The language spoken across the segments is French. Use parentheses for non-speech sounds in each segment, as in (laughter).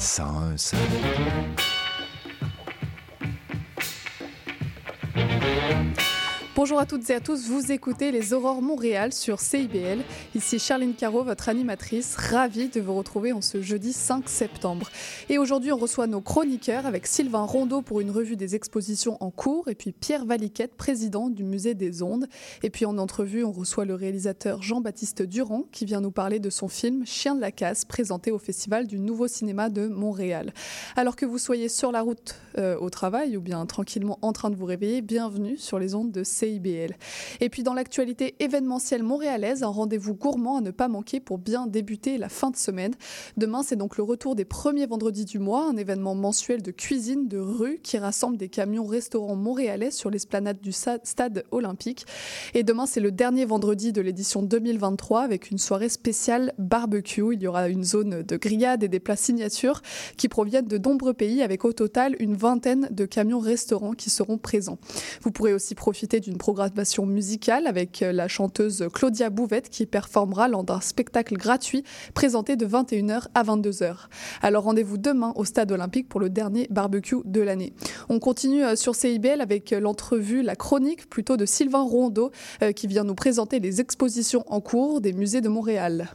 101 Bonjour à toutes et à tous, vous écoutez les Aurores Montréal sur CIBL. Ici Charline Caro, votre animatrice, ravie de vous retrouver en ce jeudi 5 septembre. Et aujourd'hui, on reçoit nos chroniqueurs avec Sylvain Rondeau pour une revue des expositions en cours et puis Pierre Valiquette, président du Musée des Ondes. Et puis en entrevue, on reçoit le réalisateur Jean-Baptiste Durand qui vient nous parler de son film Chien de la casse présenté au Festival du Nouveau Cinéma de Montréal. Alors que vous soyez sur la route euh, au travail ou bien tranquillement en train de vous réveiller, bienvenue sur les ondes de CIBL. Et puis dans l'actualité événementielle montréalaise, un rendez-vous gourmand à ne pas manquer pour bien débuter la fin de semaine. Demain, c'est donc le retour des premiers vendredis du mois, un événement mensuel de cuisine de rue qui rassemble des camions restaurants montréalais sur l'esplanade du stade olympique. Et demain, c'est le dernier vendredi de l'édition 2023 avec une soirée spéciale barbecue. Il y aura une zone de grillade et des plats signatures qui proviennent de nombreux pays avec au total une vingtaine de camions restaurants qui seront présents. Vous pourrez aussi profiter d'une programmation musicale avec euh, la chanteuse Claudia Bouvette qui performera lors d'un spectacle gratuit présenté de 21h à 22h. Alors rendez-vous demain au Stade Olympique pour le dernier barbecue de l'année. On continue euh, sur CIBL avec euh, l'entrevue, la chronique plutôt de Sylvain Rondeau qui vient nous présenter les expositions en cours des musées de Montréal.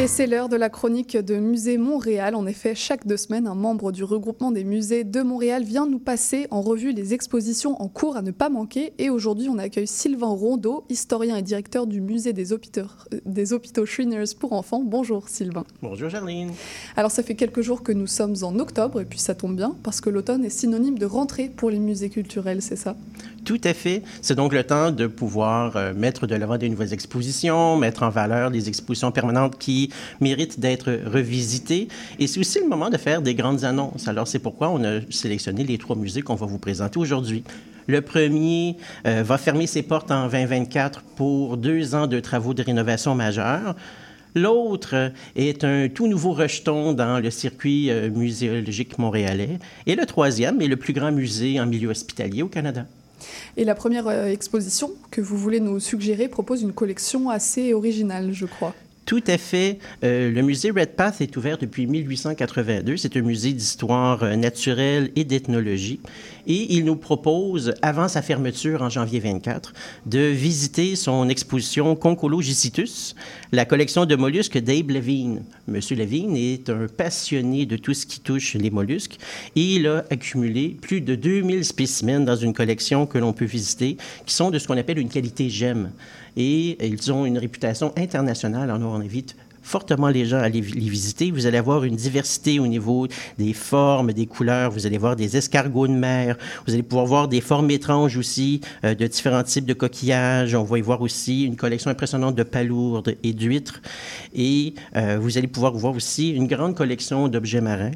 Et c'est l'heure de la chronique de Musée Montréal. En effet, chaque deux semaines, un membre du regroupement des musées de Montréal vient nous passer en revue les expositions en cours à ne pas manquer. Et aujourd'hui, on accueille Sylvain Rondeau, historien et directeur du musée des hôpitaux, des hôpitaux Schwinners pour enfants. Bonjour Sylvain. Bonjour Charline. Alors ça fait quelques jours que nous sommes en octobre et puis ça tombe bien parce que l'automne est synonyme de rentrée pour les musées culturels, c'est ça? Tout à fait. C'est donc le temps de pouvoir euh, mettre de l'avant des nouvelles expositions, mettre en valeur les expositions permanentes qui mérite d'être revisité. Et c'est aussi le moment de faire des grandes annonces. Alors, c'est pourquoi on a sélectionné les trois musées qu'on va vous présenter aujourd'hui. Le premier euh, va fermer ses portes en 2024 pour deux ans de travaux de rénovation majeurs. L'autre est un tout nouveau rejeton dans le circuit euh, muséologique montréalais. Et le troisième est le plus grand musée en milieu hospitalier au Canada. Et la première euh, exposition que vous voulez nous suggérer propose une collection assez originale, je crois. Tout à fait. Euh, le musée Redpath est ouvert depuis 1882. C'est un musée d'histoire euh, naturelle et d'ethnologie. Et il nous propose, avant sa fermeture en janvier 24, de visiter son exposition Concologicitus, la collection de mollusques d'Abe Levine. Monsieur Levine est un passionné de tout ce qui touche les mollusques et il a accumulé plus de 2000 spécimens dans une collection que l'on peut visiter, qui sont de ce qu'on appelle une qualité gemme et ils ont une réputation internationale. Alors, on invite fortement les gens à les, visiter. Vous allez avoir une diversité au niveau des formes, des couleurs. Vous allez voir des escargots de mer. Vous allez pouvoir voir des formes étranges aussi euh, de différents types de coquillages. On va y voir aussi une collection impressionnante de palourdes et d'huîtres. Et euh, vous allez pouvoir voir aussi une grande collection d'objets marins.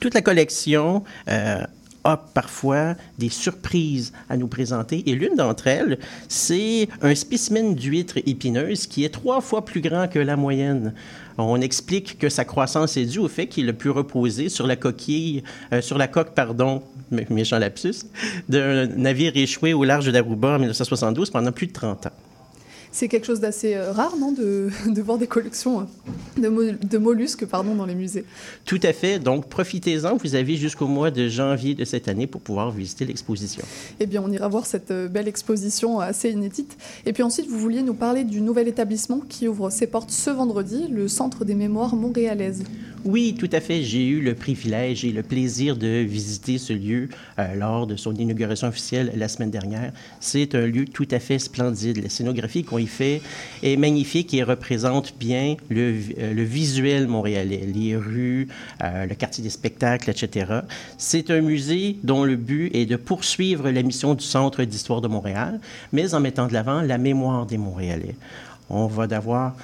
Toute la collection euh, parfois des surprises à nous présenter. Et l'une d'entre elles, c'est un spécimen d'huître épineuse qui est trois fois plus grand que la moyenne. On explique que sa croissance est due au fait qu'il a pu reposer sur la coquille, euh, sur la coque, pardon, méchant lapsus, d'un navire échoué au large d'Aruba en 1972 pendant plus de 30 ans c'est quelque chose d'assez euh, rare, non, de, (laughs) voir des collections euh, de, mollusques pardon, dans les musées. Tout à fait. Donc, profitez-en. Vous avez jusqu'au mois de janvier de cette année pour pouvoir visiter l'exposition. Eh bien, on ira voir cette euh, belle exposition assez inédite. Et puis ensuite, vous vouliez nous parler du nouvel établissement qui ouvre ses portes ce vendredi, le Centre des mémoires montréalaises. Oui, tout à fait. J'ai eu le privilège et le plaisir de visiter ce lieu euh, lors de son inauguration officielle la semaine dernière. C'est un lieu tout à fait splendide. La scénographie qu'on y est magnifique et représente bien le, euh, visuel montréalais, les rues, euh, le quartier des spectacles, etc. C'est un musée dont le but est de poursuivre la mission du Centre d'histoire de Montréal, mais en mettant de l'avant la mémoire des Montréalais. On va d'avoir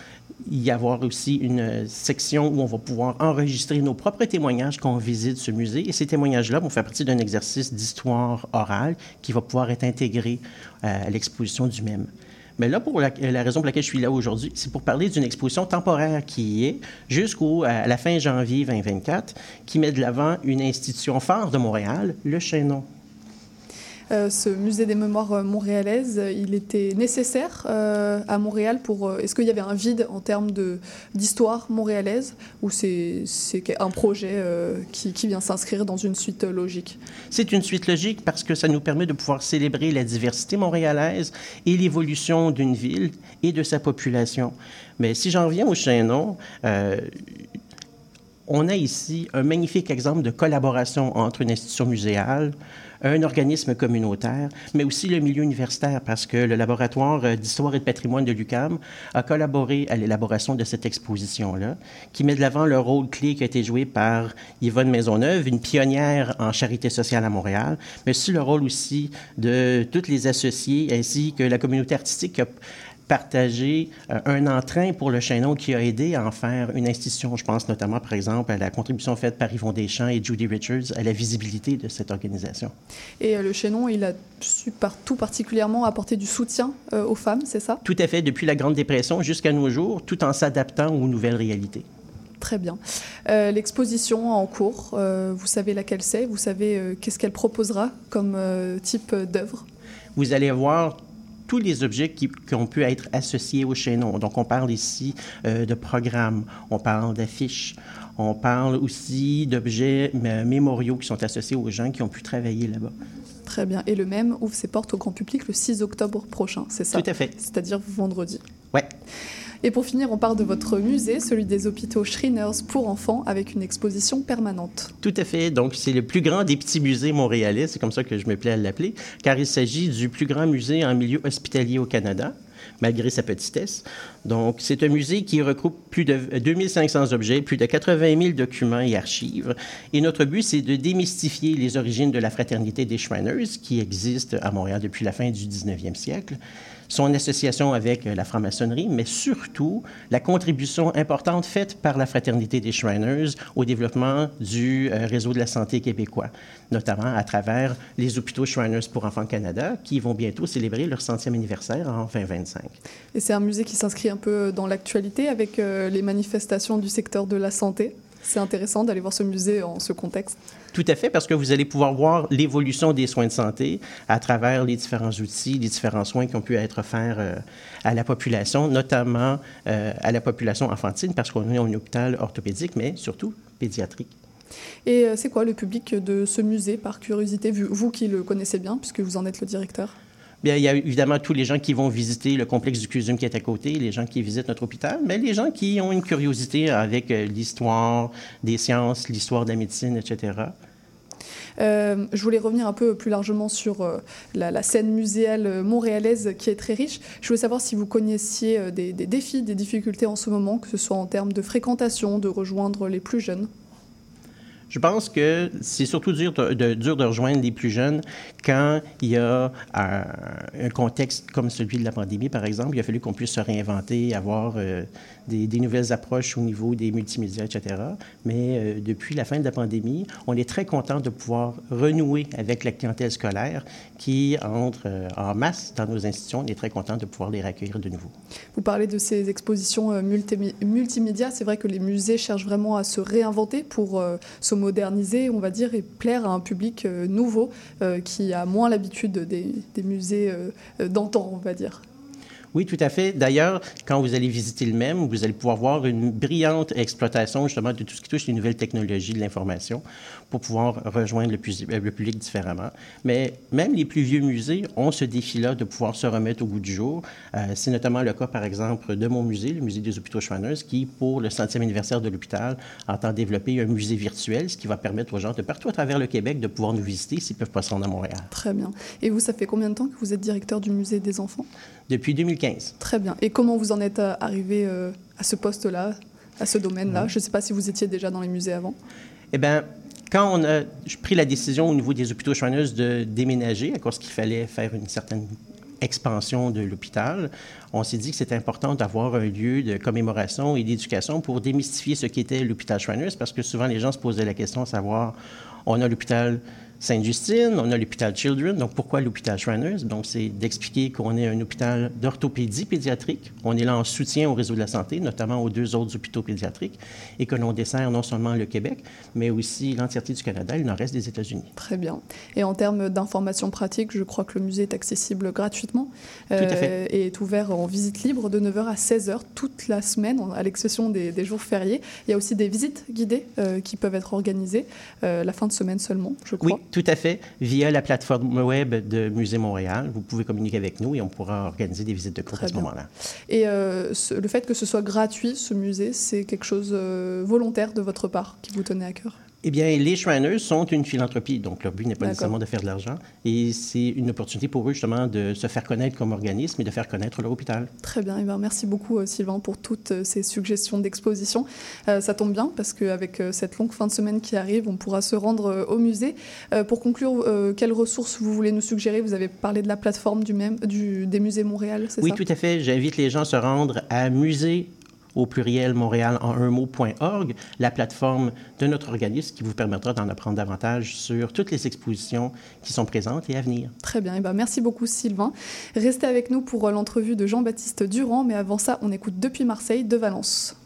y avoir aussi une section où on va pouvoir enregistrer nos propres témoignages quand on visite ce musée. Et ces témoignages-là vont faire partie d'un exercice d'histoire orale qui va pouvoir être intégré euh, à l'exposition du même. Mais là, pour la, raison pour laquelle je suis là aujourd'hui, c'est pour parler d'une exposition temporaire qui est jusqu'à la fin janvier 2024, qui met de l'avant une institution phare de Montréal, le Chaînon. Euh, ce musée des mémoires euh, montréalaises, il était nécessaire euh, à Montréal pour. Euh, Est-ce qu'il y avait un vide en termes d'histoire montréalaise ou c'est un projet euh, qui, qui, vient s'inscrire dans une suite logique? C'est une suite logique parce que ça nous permet de pouvoir célébrer la diversité montréalaise et l'évolution d'une ville et de sa population. Mais si j'en reviens au Chaînon, on a ici un magnifique exemple de collaboration entre une institution muséale, un organisme communautaire, mais aussi le milieu universitaire, parce que le laboratoire d'histoire et de patrimoine de l'UCAM a collaboré à l'élaboration de cette exposition-là, qui met de l'avant le rôle clé qui a été joué par Yvonne Maisonneuve, une pionnière en charité sociale à Montréal, mais aussi le rôle aussi de toutes les associés, ainsi que la communauté artistique qui a partager euh, un entrain pour le Chaînon qui a aidé à en faire une institution. Je pense notamment, par exemple, à la contribution faite par Yvon Deschamps et Judy Richards à la visibilité de cette organisation. Et euh, le Chaînon, il a su partout particulièrement apporter du soutien euh, aux femmes, c'est ça? Tout à fait, depuis la Grande Dépression jusqu'à nos jours, tout en s'adaptant aux nouvelles réalités. Très bien. Euh, L'exposition en cours, euh, vous savez laquelle c'est? Vous savez euh, qu'est-ce qu'elle proposera comme type d'œuvre? Vous allez voir tous les objets qui, qui, ont pu être associés au chaînon. Donc, on parle ici euh, de programmes, on parle d'affiches, on parle aussi d'objets mémoriaux qui sont associés aux gens qui ont pu travailler là-bas. Très bien. Et le même ouvre ses portes au grand public le 6 octobre prochain, c'est ça? Tout à fait. C'est-à-dire vendredi. Ouais. Et pour finir, on part de votre musée, celui des hôpitaux Shriners pour enfants, avec une exposition permanente. Tout à fait. Donc, c'est le plus grand des petits musées montréalais, c'est comme ça que je me plais à l'appeler, car il s'agit du plus grand musée en milieu hospitalier au Canada malgré sa petitesse. Donc, c'est un musée qui regroupe plus de 2500 objets, plus de 80 000 documents et archives. Et notre but, c'est de démystifier les origines de la fraternité des Shriners, qui existe à Montréal depuis la fin du 19e siècle son association avec la franc-maçonnerie, mais surtout la contribution importante faite par la Fraternité des Shriners au développement du euh, réseau de la santé québécois, notamment à travers les hôpitaux Shriners pour enfants Canada, qui vont bientôt célébrer leur centième anniversaire en 2025. Et c'est un musée qui s'inscrit un peu dans l'actualité avec euh, les manifestations du secteur de la santé? C'est intéressant d'aller voir ce musée en ce contexte. Tout à fait, parce que vous allez pouvoir voir l'évolution des soins de santé à travers les différents outils, les différents soins qui ont pu être offerts euh, à la population, notamment euh, à la population enfantine, parce qu'on est un hôpital orthopédique, mais surtout pédiatrique. Et euh, c'est quoi le public de ce musée, par curiosité, vous qui le connaissez bien, puisque vous en êtes le directeur? Il y a évidemment tous les gens qui vont visiter le complexe du CUSUM qui est à côté, les gens qui visitent notre hôpital, mais les gens qui ont une curiosité avec l'histoire des sciences, l'histoire de la médecine, etc. Euh, je voulais revenir un peu plus largement sur euh, la, scène muséale montréalaise qui est très riche. Je voulais savoir si vous connaissiez euh, des défis, des difficultés en ce moment, que ce soit en termes de fréquentation, de rejoindre les plus jeunes. Je pense que c'est surtout dur de, rejoindre les plus jeunes quand il y a un, contexte comme celui de la pandémie, par exemple. Il a fallu qu'on puisse se réinventer, avoir euh, des, des, nouvelles approches au niveau des multimédias, etc. Mais euh, depuis la fin de la pandémie, on est très content de pouvoir renouer avec la clientèle scolaire qui entre euh, en masse dans nos institutions. On est très content de pouvoir les accueillir de nouveau. Vous parlez de ces expositions multi multimédia. C'est vrai que les musées cherchent vraiment à se réinventer pour se moderniser, on va dire, et plaire à un public euh, nouveau euh, qui a moins l'habitude des, des, musées euh, d'antan, on va dire. Oui, tout à fait. D'ailleurs, quand vous allez visiter le même, vous allez pouvoir voir une brillante exploitation justement de tout ce qui touche les nouvelles technologies de l'information pour pouvoir rejoindre le, le, public différemment. Mais même les plus vieux musées ont ce défi-là de pouvoir se remettre au goût du jour. Euh, C'est notamment le cas, par exemple, de mon musée, le musée des hôpitaux Schwanners, qui, pour le centième anniversaire de l'hôpital, entend développer un musée virtuel, ce qui va permettre aux gens de partout à travers le Québec de pouvoir nous visiter s'ils ne peuvent pas se rendre à Montréal. Très bien. Et vous, ça fait combien de temps que vous êtes directeur du musée des enfants? Depuis 2015. Très bien. Et comment vous en êtes euh, arrivé euh, à ce poste-là, à ce domaine-là? Je ne sais pas si vous étiez déjà dans les musées avant. Eh bien, quand on a pris la décision au niveau des hôpitaux Schwanners de déménager, à cause qu'il fallait faire une certaine expansion de l'hôpital, on s'est dit que c'était important d'avoir un lieu de commémoration et d'éducation pour démystifier ce qu'était l'hôpital Schwanners, parce que souvent les gens se posaient la question de savoir, on a l'hôpital Sainte-Justine, on a l'hôpital Children. Donc, pourquoi l'hôpital Shriners? Donc, c'est d'expliquer qu'on est un hôpital d'orthopédie pédiatrique. On est là en soutien au réseau de la santé, notamment aux deux autres hôpitaux pédiatriques, et que l'on dessert non seulement le Québec, mais aussi l'entièreté du Canada et le nord-est des États-Unis. Très bien. Et en termes d'informations pratiques, je crois que le musée est accessible gratuitement Tout à fait. et est ouvert en visite libre de 9h à 16h toute la semaine, à l'exception des, des, jours fériés. Il y a aussi des visites guidées euh, qui peuvent être organisées euh, la fin de semaine seulement, je crois. Oui, tout à fait. Via la plateforme web de Musée Montréal, vous pouvez communiquer avec nous et on pourra organiser des visites de cours à ce moment-là. Et euh, ce- le fait que ce soit gratuit, ce musée, c'est quelque chose euh, volontaire de votre part qui vous tenait à cœur? Eh bien, les Shriners sont une philanthropie, donc leur but n'est pas nécessairement de faire de l'argent. Et c'est une opportunité pour eux, justement, de se faire connaître comme organisme et de faire connaître leur hôpital. Très bien, et ben merci beaucoup euh, Sylvain pour toutes euh, ces suggestions d'exposition. Euh, ça tombe bien parce qu'avec cette longue fin de semaine qui arrive, on pourra se rendre au musée. Euh, pour conclure, euh, quelles ressources vous voulez nous suggérer? Vous avez parlé de la plateforme du même, du, des musées Montréal, c'est Oui, ça? tout à fait. J'invite les gens à se rendre à musée au pluriel Montréal en un mot.org, la plateforme de notre organisme qui vous permettra d'en apprendre davantage sur toutes les expositions qui sont présentes et à venir. Très bien, et ben merci beaucoup Sylvain. Restez avec nous pour euh, l'entrevue de Jean-Baptiste Durand, mais avant ça, on écoute depuis Marseille de Valence.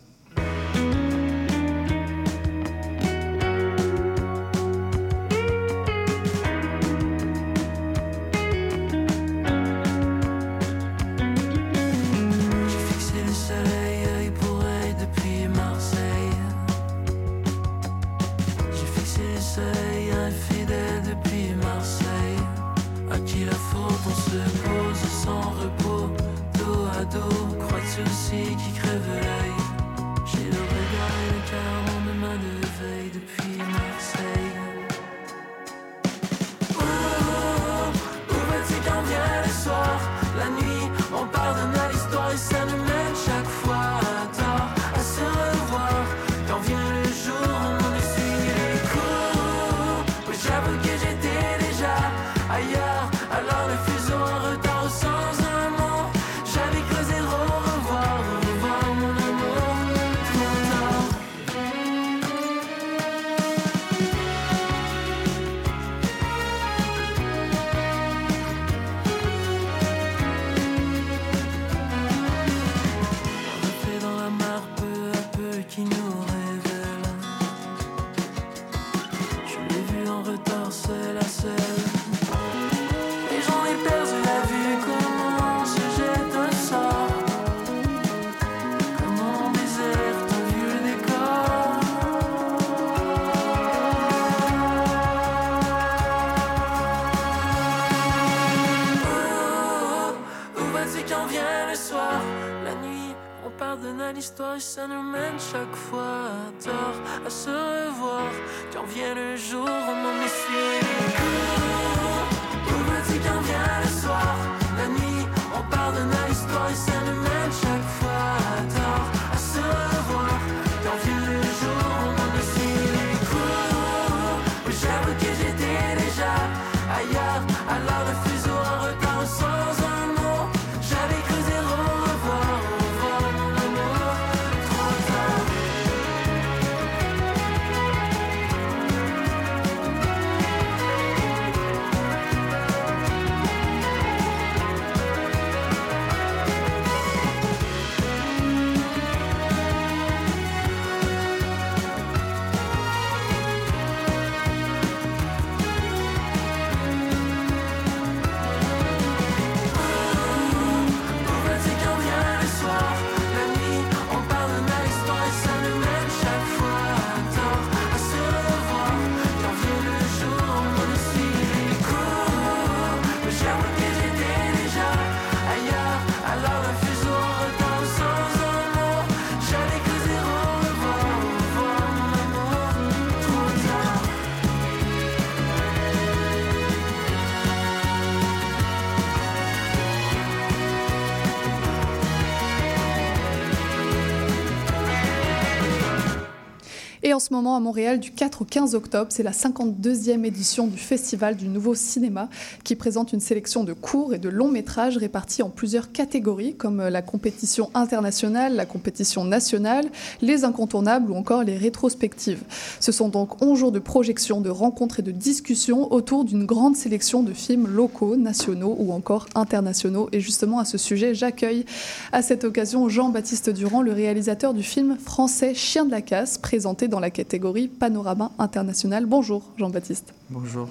Et en ce moment, à Montréal, du 4 au 15 octobre, c'est la 52e édition du Festival du Nouveau Cinéma qui présente une sélection de courts et de longs métrages répartis en plusieurs catégories, comme la compétition internationale, la compétition nationale, les incontournables ou encore les rétrospectives. Ce sont donc 11 jours de projection, de rencontres et de discussions autour d'une grande sélection de films locaux, nationaux ou encore internationaux. Et justement, à ce sujet, j'accueille à cette occasion Jean-Baptiste Durand, le réalisateur du film français Chien de la casse, présenté dans la catégorie Panorama international. Bonjour Jean-Baptiste. Bonjour.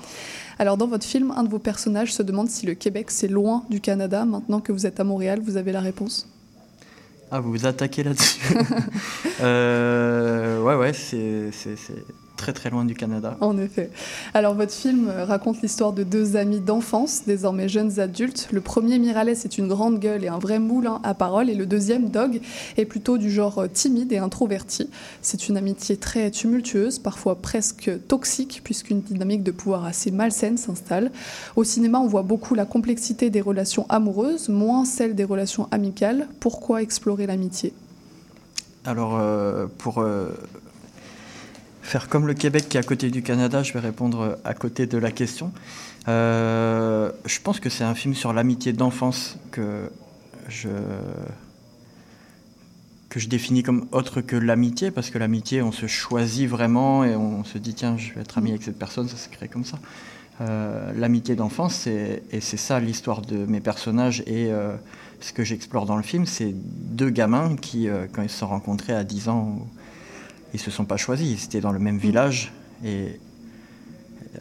Alors dans votre film, un de vos personnages se demande si le Québec c'est loin du Canada. Maintenant que vous êtes à Montréal, vous avez la réponse Ah, vous vous attaquez là-dessus (laughs) euh, Ouais, ouais, c'est très très loin du Canada. En effet. Alors votre film raconte l'histoire de deux amis d'enfance, désormais jeunes adultes. Le premier Miralles est une grande gueule et un vrai moulin à parole, et le deuxième Dog est plutôt du genre timide et introverti. C'est une amitié très tumultueuse, parfois presque toxique, puisqu'une dynamique de pouvoir assez malsaine s'installe. Au cinéma, on voit beaucoup la complexité des relations amoureuses, moins celle des relations amicales. Pourquoi explorer l'amitié? Alors, euh, pour euh, faire comme le Québec qui est à côté du Canada, je vais répondre à côté de la question. Euh, je pense que c'est un film sur l'amitié d'enfance que je, que je définis comme autre que l'amitié, parce que l'amitié, on se choisit vraiment et on se dit, tiens, je vais être ami avec cette personne, ça se crée comme ça. Euh, l'amitié d'enfance, et c'est ça l'histoire de mes personnages et euh, ce que j'explore dans le film, c'est deux gamins qui, quand ils se sont rencontrés à 10 ans, ils se sont pas choisis, ils étaient dans le même village. Et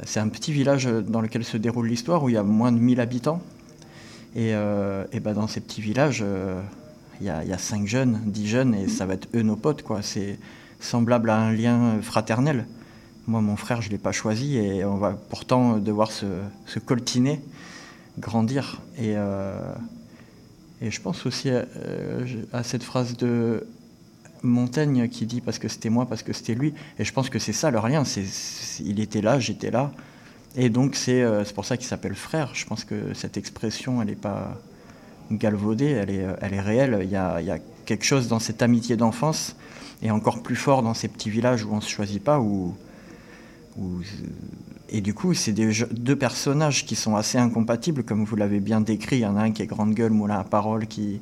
c'est un petit village dans lequel se déroule l'histoire où il y a moins de 1000 habitants. Et, euh, ben dans ces petits villages, euh, il y, a, y, a, 5 jeunes, 10 jeunes, et ça va être eux nos potes. quoi. C'est semblable à un lien fraternel. Moi, mon frère, je ne l'ai pas choisi, et on va pourtant devoir se, coltiner, grandir. Et, euh, et je pense aussi à cette phrase de Montaigne qui dit parce que c'était moi, parce que c'était lui. Et je pense que c'est ça leur lien. C'est, il était là, j'étais là. Et donc c'est, euh, c'est pour ça qu'il s'appelle frère. Je pense que cette expression, elle n'est pas galvaudée, elle est, elle est réelle. Il y, a, il y, a, quelque chose dans cette amitié d'enfance, et encore plus fort dans ces petits villages où on ne se choisit pas. Où, et du coup, c'est deux personnages qui sont assez incompatibles, comme vous l'avez bien décrit. Il y en a un qui est grande gueule, moulin à parole, qui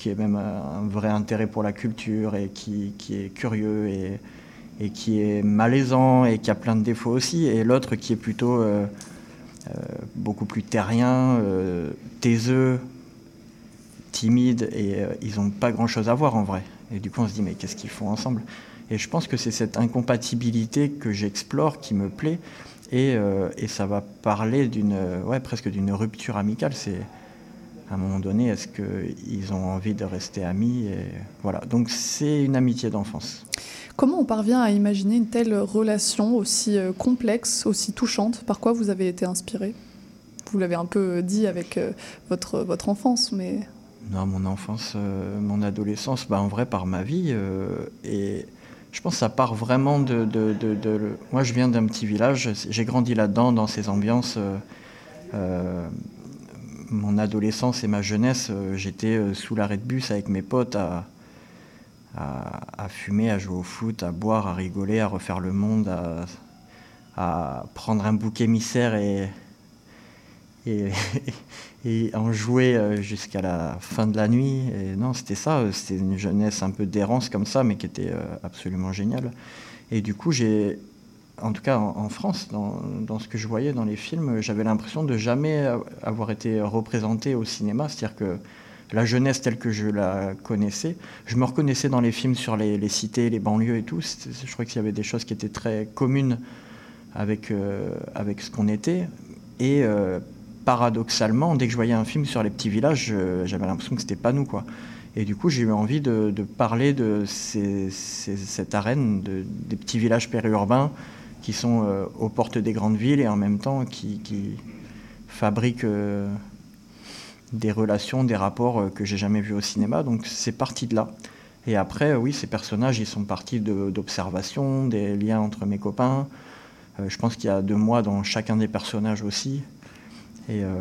qui est même un vrai intérêt pour la culture et qui, qui est curieux et, et, qui est malaisant et qui a plein de défauts aussi, et l'autre qui est plutôt euh, euh, beaucoup plus terrien, euh, taiseux, timide, et euh, ils n'ont pas grand-chose à voir en vrai. Et du coup, on se dit, mais qu'est-ce qu'ils font ensemble? Et je pense que c'est cette incompatibilité que j'explore qui me plaît, et, euh, et ça va parler d'une, ouais, presque d'une rupture amicale. C'est à un moment donné, est-ce qu'ils ont envie de rester amis et Voilà, donc c'est une amitié d'enfance. Comment on parvient à imaginer une telle relation aussi complexe, aussi touchante? Par quoi vous avez été inspiré? Vous l'avez un peu dit avec votre, votre enfance, mais... Non, mon enfance, euh, mon adolescence, bah, en vrai, par ma vie. Euh, et je pense que ça part vraiment de... de, de, de moi, je viens d'un petit village, j'ai grandi là-dedans, dans ces ambiances... Euh, mon adolescence et ma jeunesse, euh, j'étais euh, sous l'arrêt de bus avec mes potes à, fumer, à jouer au foot, à boire, à rigoler, à refaire le monde, à, prendre un bouc émissaire et, et, (laughs) en jouer jusqu'à la fin de la nuit. Et non, c'était ça, c'était une jeunesse un peu d'errance comme ça, mais qui était absolument géniale. Et du coup, j'ai en tout cas en, France, dans, ce que je voyais dans les films, j'avais l'impression de jamais avoir été représenté au cinéma. C'est-à-dire que la jeunesse telle que je la connaissais, je me reconnaissais dans les films sur les, les cités, les banlieues et tout. Je crois qu'il y avait des choses qui étaient très communes avec, euh, avec ce qu'on était. Et euh, paradoxalement, dès que je voyais un film sur les petits villages, j'avais l'impression que c'était pas nous, quoi. Et du coup, j'ai eu envie de, parler de cette arène de, des petits villages périurbains qui sont euh, aux portes des grandes villes et en même temps qui, qui fabriquent euh, des relations, des rapports euh, que j'ai jamais vus au cinéma. Donc c'est parti de là. Et après, oui, ces personnages, ils sont partis d'observations, de, des liens entre mes copains. Euh, je pense qu'il y a de moi dans chacun des personnages aussi. Et, euh,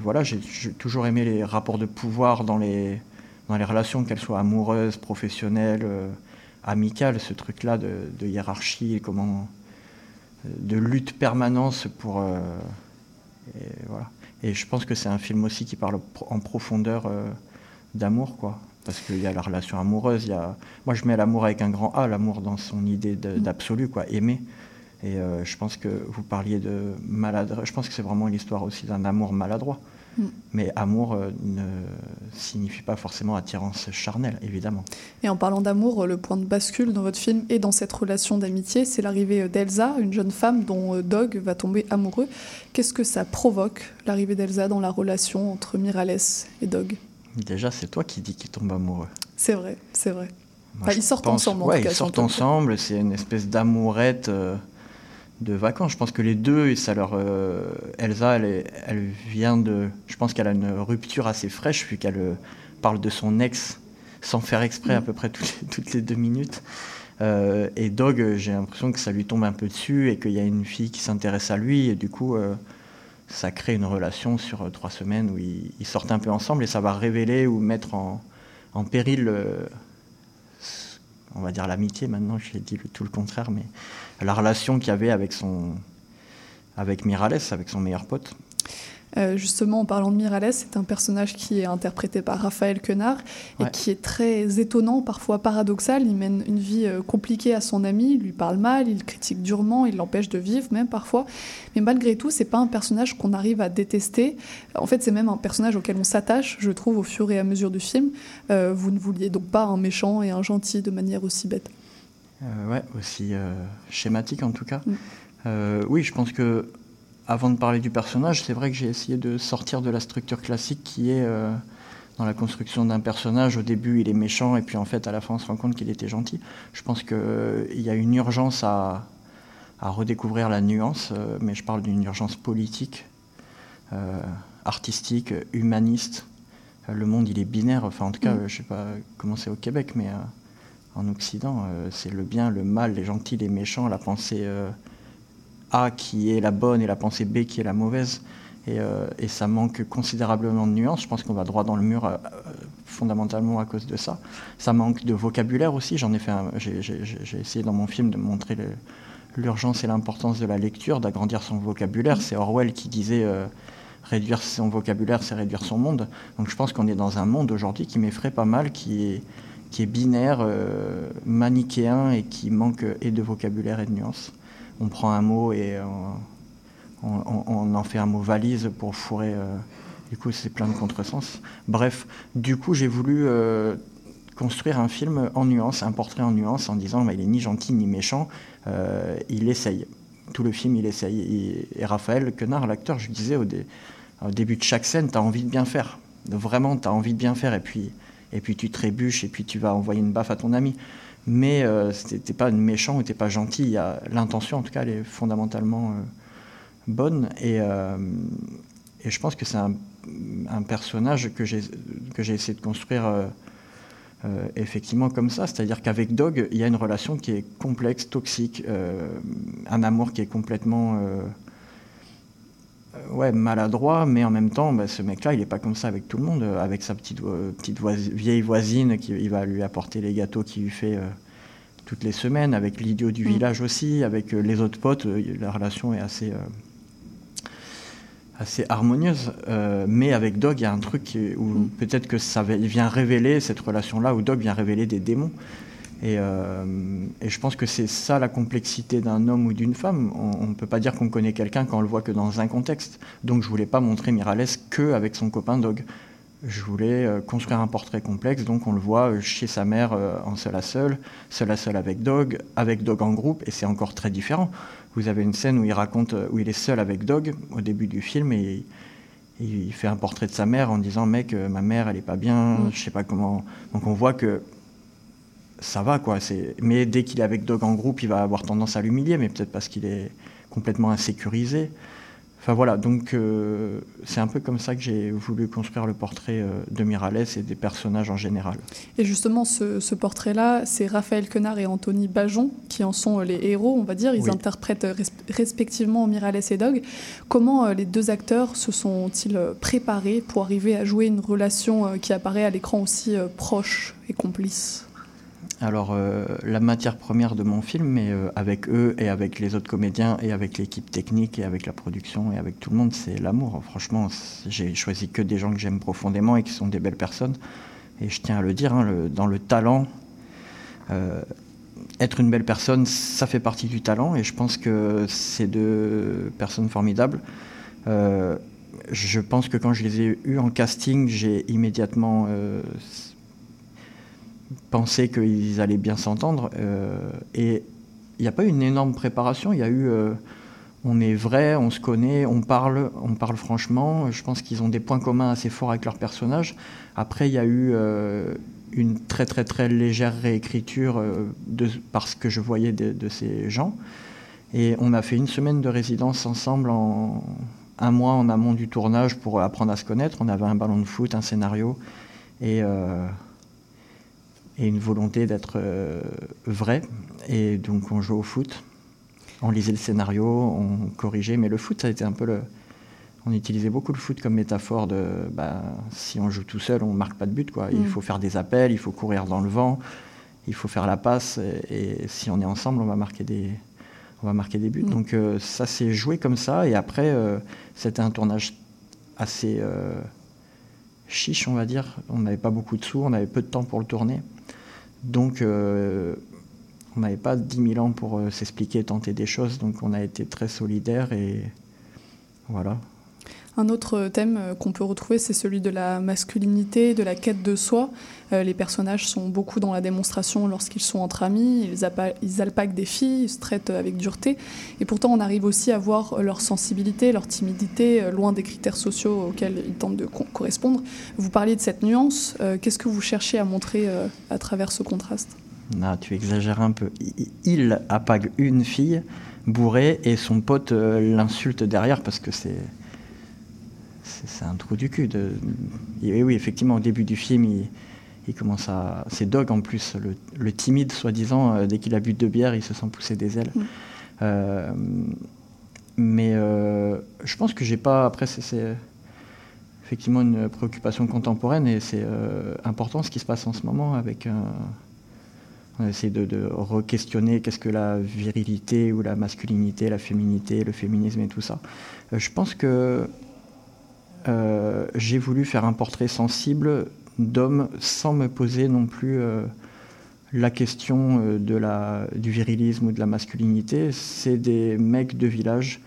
voilà, j'ai toujours aimé les rapports de pouvoir dans les, dans les relations, qu'elles soient amoureuses, professionnelles, amical, ce truc-là de, de hiérarchie et comment de lutte permanence pour et voilà. Et je pense que c'est un film aussi qui parle en profondeur euh, d'amour, quoi. Parce qu'il y a la relation amoureuse, il y a... Moi, je mets l'amour avec un grand A, l'amour dans son idée mm. d'absolu, quoi, aimer. Et euh, je pense que vous parliez de maladroit. Je pense que c'est vraiment l'histoire aussi d'un amour maladroit. Mm. Mais amour euh, ne signifie pas forcément attirance charnelle, évidemment. Et en parlant d'amour, le point de bascule dans votre film et dans cette relation d'amitié, c'est l'arrivée d'Elsa, une jeune femme dont euh, Dog va tomber amoureux. Qu'est-ce que ça provoque, l'arrivée d'Elsa, dans la relation entre Mirales et Dog? Déjà, c'est toi qui dis qu'il tombe amoureux. C'est vrai, c'est vrai. ils sortent ensemble, en tout cas. Ils sortent ensemble, c'est une espèce d'amourette de vacances. Je pense que les deux, ça leur, euh, Elsa, elle, elle, vient de, je pense qu'elle a une rupture assez fraîche vu qu'elle euh, parle de son ex sans faire exprès à mm. peu près toutes les, deux minutes. Euh, et Dog, j'ai l'impression que ça lui tombe un peu dessus et qu'il y a une fille qui s'intéresse à lui et du coup, ça crée une relation sur trois semaines où ils, sortent un peu ensemble et ça va révéler ou mettre en, en péril on va dire l'amitié maintenant, j'ai dit tout le contraire, mais la relation qu'il y avait avec son, avec Mirales, avec son meilleur pote. Euh, justement, en parlant de Mirales, c'est un personnage qui est interprété par Raphaël Quenard et qui est très étonnant, parfois paradoxal. Il mène une vie euh, compliquée à son ami, il lui parle mal, il critique durement, il l'empêche de vivre même parfois. Mais malgré tout, c'est pas un personnage qu'on arrive à détester. En fait, c'est même un personnage auquel on s'attache, je trouve, au fur et à mesure du film. Euh, vous ne vouliez donc pas un méchant et un gentil de manière aussi bête. ouais, aussi schématique en tout cas. Mm. oui, je pense que avant de parler du personnage, c'est vrai que j'ai essayé de sortir de la structure classique qui est euh, dans la construction d'un personnage. Au début, il est méchant et puis en fait, à la fin, on se rend compte qu'il était gentil. Je pense qu'il euh, y a une urgence à, redécouvrir la nuance, euh, mais je parle d'une urgence politique, artistique, humaniste. Le monde, il est binaire. Enfin, en tout cas, mm. je ne sais pas comment c'est au Québec, mais en Occident, c'est le bien, le mal, les gentils, les méchants, la pensée a qui est la bonne et la pensée B qui est la mauvaise. Et, euh, ça manque considérablement de nuances. Je pense qu'on va droit dans le mur euh, fondamentalement à cause de ça. Ça manque de vocabulaire aussi. J'en ai fait, j'ai essayé dans mon film de montrer l'urgence et l'importance de la lecture, d'agrandir son vocabulaire. C'est Orwell qui disait euh, réduire son vocabulaire, c'est réduire son monde. Donc je pense qu'on est dans un monde aujourd'hui qui m'effraie pas mal, qui est, qui est binaire, manichéen et qui manque et de vocabulaire et de nuances on prend un mot et on, en fait un mot valise pour fourrer. Euh, du coup, c'est plein de contresens. Bref, du coup, j'ai voulu euh, construire un film en nuance, un portrait en nuance, en disant il est ni gentil ni méchant, euh, il essaye. Tout le film, il essaye. Et, Raphaël Quenard, l'acteur, je disais au, début de chaque scène, tu as envie de bien faire. Vraiment, tu as envie de bien faire. Et puis, et puis tu trébuches et puis tu vas envoyer une baffe à ton ami mais euh, n'était pas méchant ou t'es pas gentil. L'intention, en tout cas, elle est fondamentalement euh, bonne. Et, euh, et, je pense que c'est un, un, personnage que j'ai essayé de construire euh, effectivement comme ça. C'est-à-dire qu'avec Dog, il y a une relation qui est complexe, toxique, un amour qui est complètement ouais, maladroit, mais en même temps, bah, ce mec-là, il n'est pas comme ça avec tout le monde. Avec sa petite, petite vieille voisine qui il va lui apporter les gâteaux qu'il lui fait euh, toutes les semaines, avec l'idiot du mm. village aussi, avec euh, les autres potes, euh, la relation est assez, assez harmonieuse. mais avec Dog, il y a un truc où mm. peut-être que ça vient révéler cette relation-là, où Dog vient révéler des démons. Euh, et, je pense que c'est ça la complexité d'un homme ou d'une femme. On ne peut pas dire qu'on connaît quelqu'un quand on le voit que dans un contexte. Donc je voulais pas montrer Mirales que avec son copain Dog. Je voulais euh, construire un portrait complexe, donc on le voit euh, chez sa mère en seul à seul, seul à seul avec Dog, avec Dog en groupe, et c'est encore très différent. Vous avez une scène où il raconte où il est seul avec Dog au début du film et il fait un portrait de sa mère en disant mec ma mère elle est pas bien, je sais pas comment. Donc on voit que ça va quoi. Mais dès qu'il est avec Dog en groupe, il va avoir tendance à l'humilier, mais peut-être parce qu'il est complètement insécurisé. Enfin voilà, donc euh, c'est un peu comme ça que j'ai voulu construire le portrait euh, de Mirales et des personnages en général. Et justement, ce, portrait-là, c'est Raphaël Quenard et Anthony Bajon qui en sont les héros, on va dire. Ils interprètent respectivement Mirales et Dog. Comment euh, les deux acteurs se sont-ils préparés pour arriver à jouer une relation qui apparaît à l'écran aussi proche et complice? Alors, euh, la matière première de mon film, mais euh, avec eux et avec les autres comédiens et avec l'équipe technique et avec la production et avec tout le monde, c'est l'amour. Franchement, j'ai choisi que des gens que j'aime profondément et qui sont des belles personnes. Et je tiens à le dire, hein, dans le talent, euh, être une belle personne, ça fait partie du talent. Et je pense que c'est deux personnes formidables. je pense que quand je les ai eus en casting, j'ai immédiatement pensaient qu'ils allaient bien s'entendre. Euh, et il n'y a pas eu une énorme préparation. Il y a eu. Euh, on est vrai, on se connaît, on parle, on parle franchement. Je pense qu'ils ont des points communs assez forts avec leur personnage. Après, il y a eu euh, une très très très légère réécriture de, parce que je voyais de, ces gens. Et on a fait une semaine de résidence ensemble en un mois en amont du tournage pour apprendre à se connaître. On avait un ballon de foot, un scénario et et une volonté d'être euh, vrai. Et donc on jouait au foot, on lisait le scénario, on corrigeait, mais le foot, ça a été un peu le... On utilisait beaucoup le foot comme métaphore de bah, si on joue tout seul, on marque pas de but. Quoi. Il mm. faut faire des appels, il faut courir dans le vent, il faut faire la passe. Et, si on est ensemble, on va marquer des, on va marquer des buts. Mm. Donc euh, ça s'est joué comme ça. Et après, euh, c'était un tournage assez chiche, on va dire. On n'avait pas beaucoup de sous, on avait peu de temps pour le tourner. Donc, euh, on n'avait pas 10 000 ans pour euh, s'expliquer, tenter des choses, donc on a été très solidaires et voilà. Un autre thème euh, qu'on peut retrouver, c'est celui de la masculinité, de la quête de soi. les personnages sont beaucoup dans la démonstration lorsqu'ils sont entre amis, ils, ils, alpaguent des filles, ils se traitent avec dureté. Et pourtant, on arrive aussi à voir leur sensibilité, leur timidité, loin des critères sociaux auxquels ils tentent de correspondre. Vous parliez de cette nuance. Qu'est-ce que vous cherchez à montrer à travers ce contraste? Non, tu exagères un peu. Il apague une fille bourrée et son pote l'insulte derrière parce que c'est c'est un trou du cul. De... Et oui, effectivement, au début du film, il, commence à. C'est Dog en plus, le, timide, soi-disant, euh, dès qu'il a bu deux bières, il se sent pousser des ailes. Mm. Euh, mais euh, je pense que j'ai pas. Après, c'est effectivement une préoccupation contemporaine et c'est important ce qui se passe en ce moment avec. on essaie de, de re-questionner qu'est-ce que la virilité ou la masculinité, la féminité, le féminisme et tout ça. je pense que euh, j'ai voulu faire un portrait sensible d'hommes sans me poser non plus euh, la question euh, de la, du virilisme ou de la masculinité. C'est des mecs de village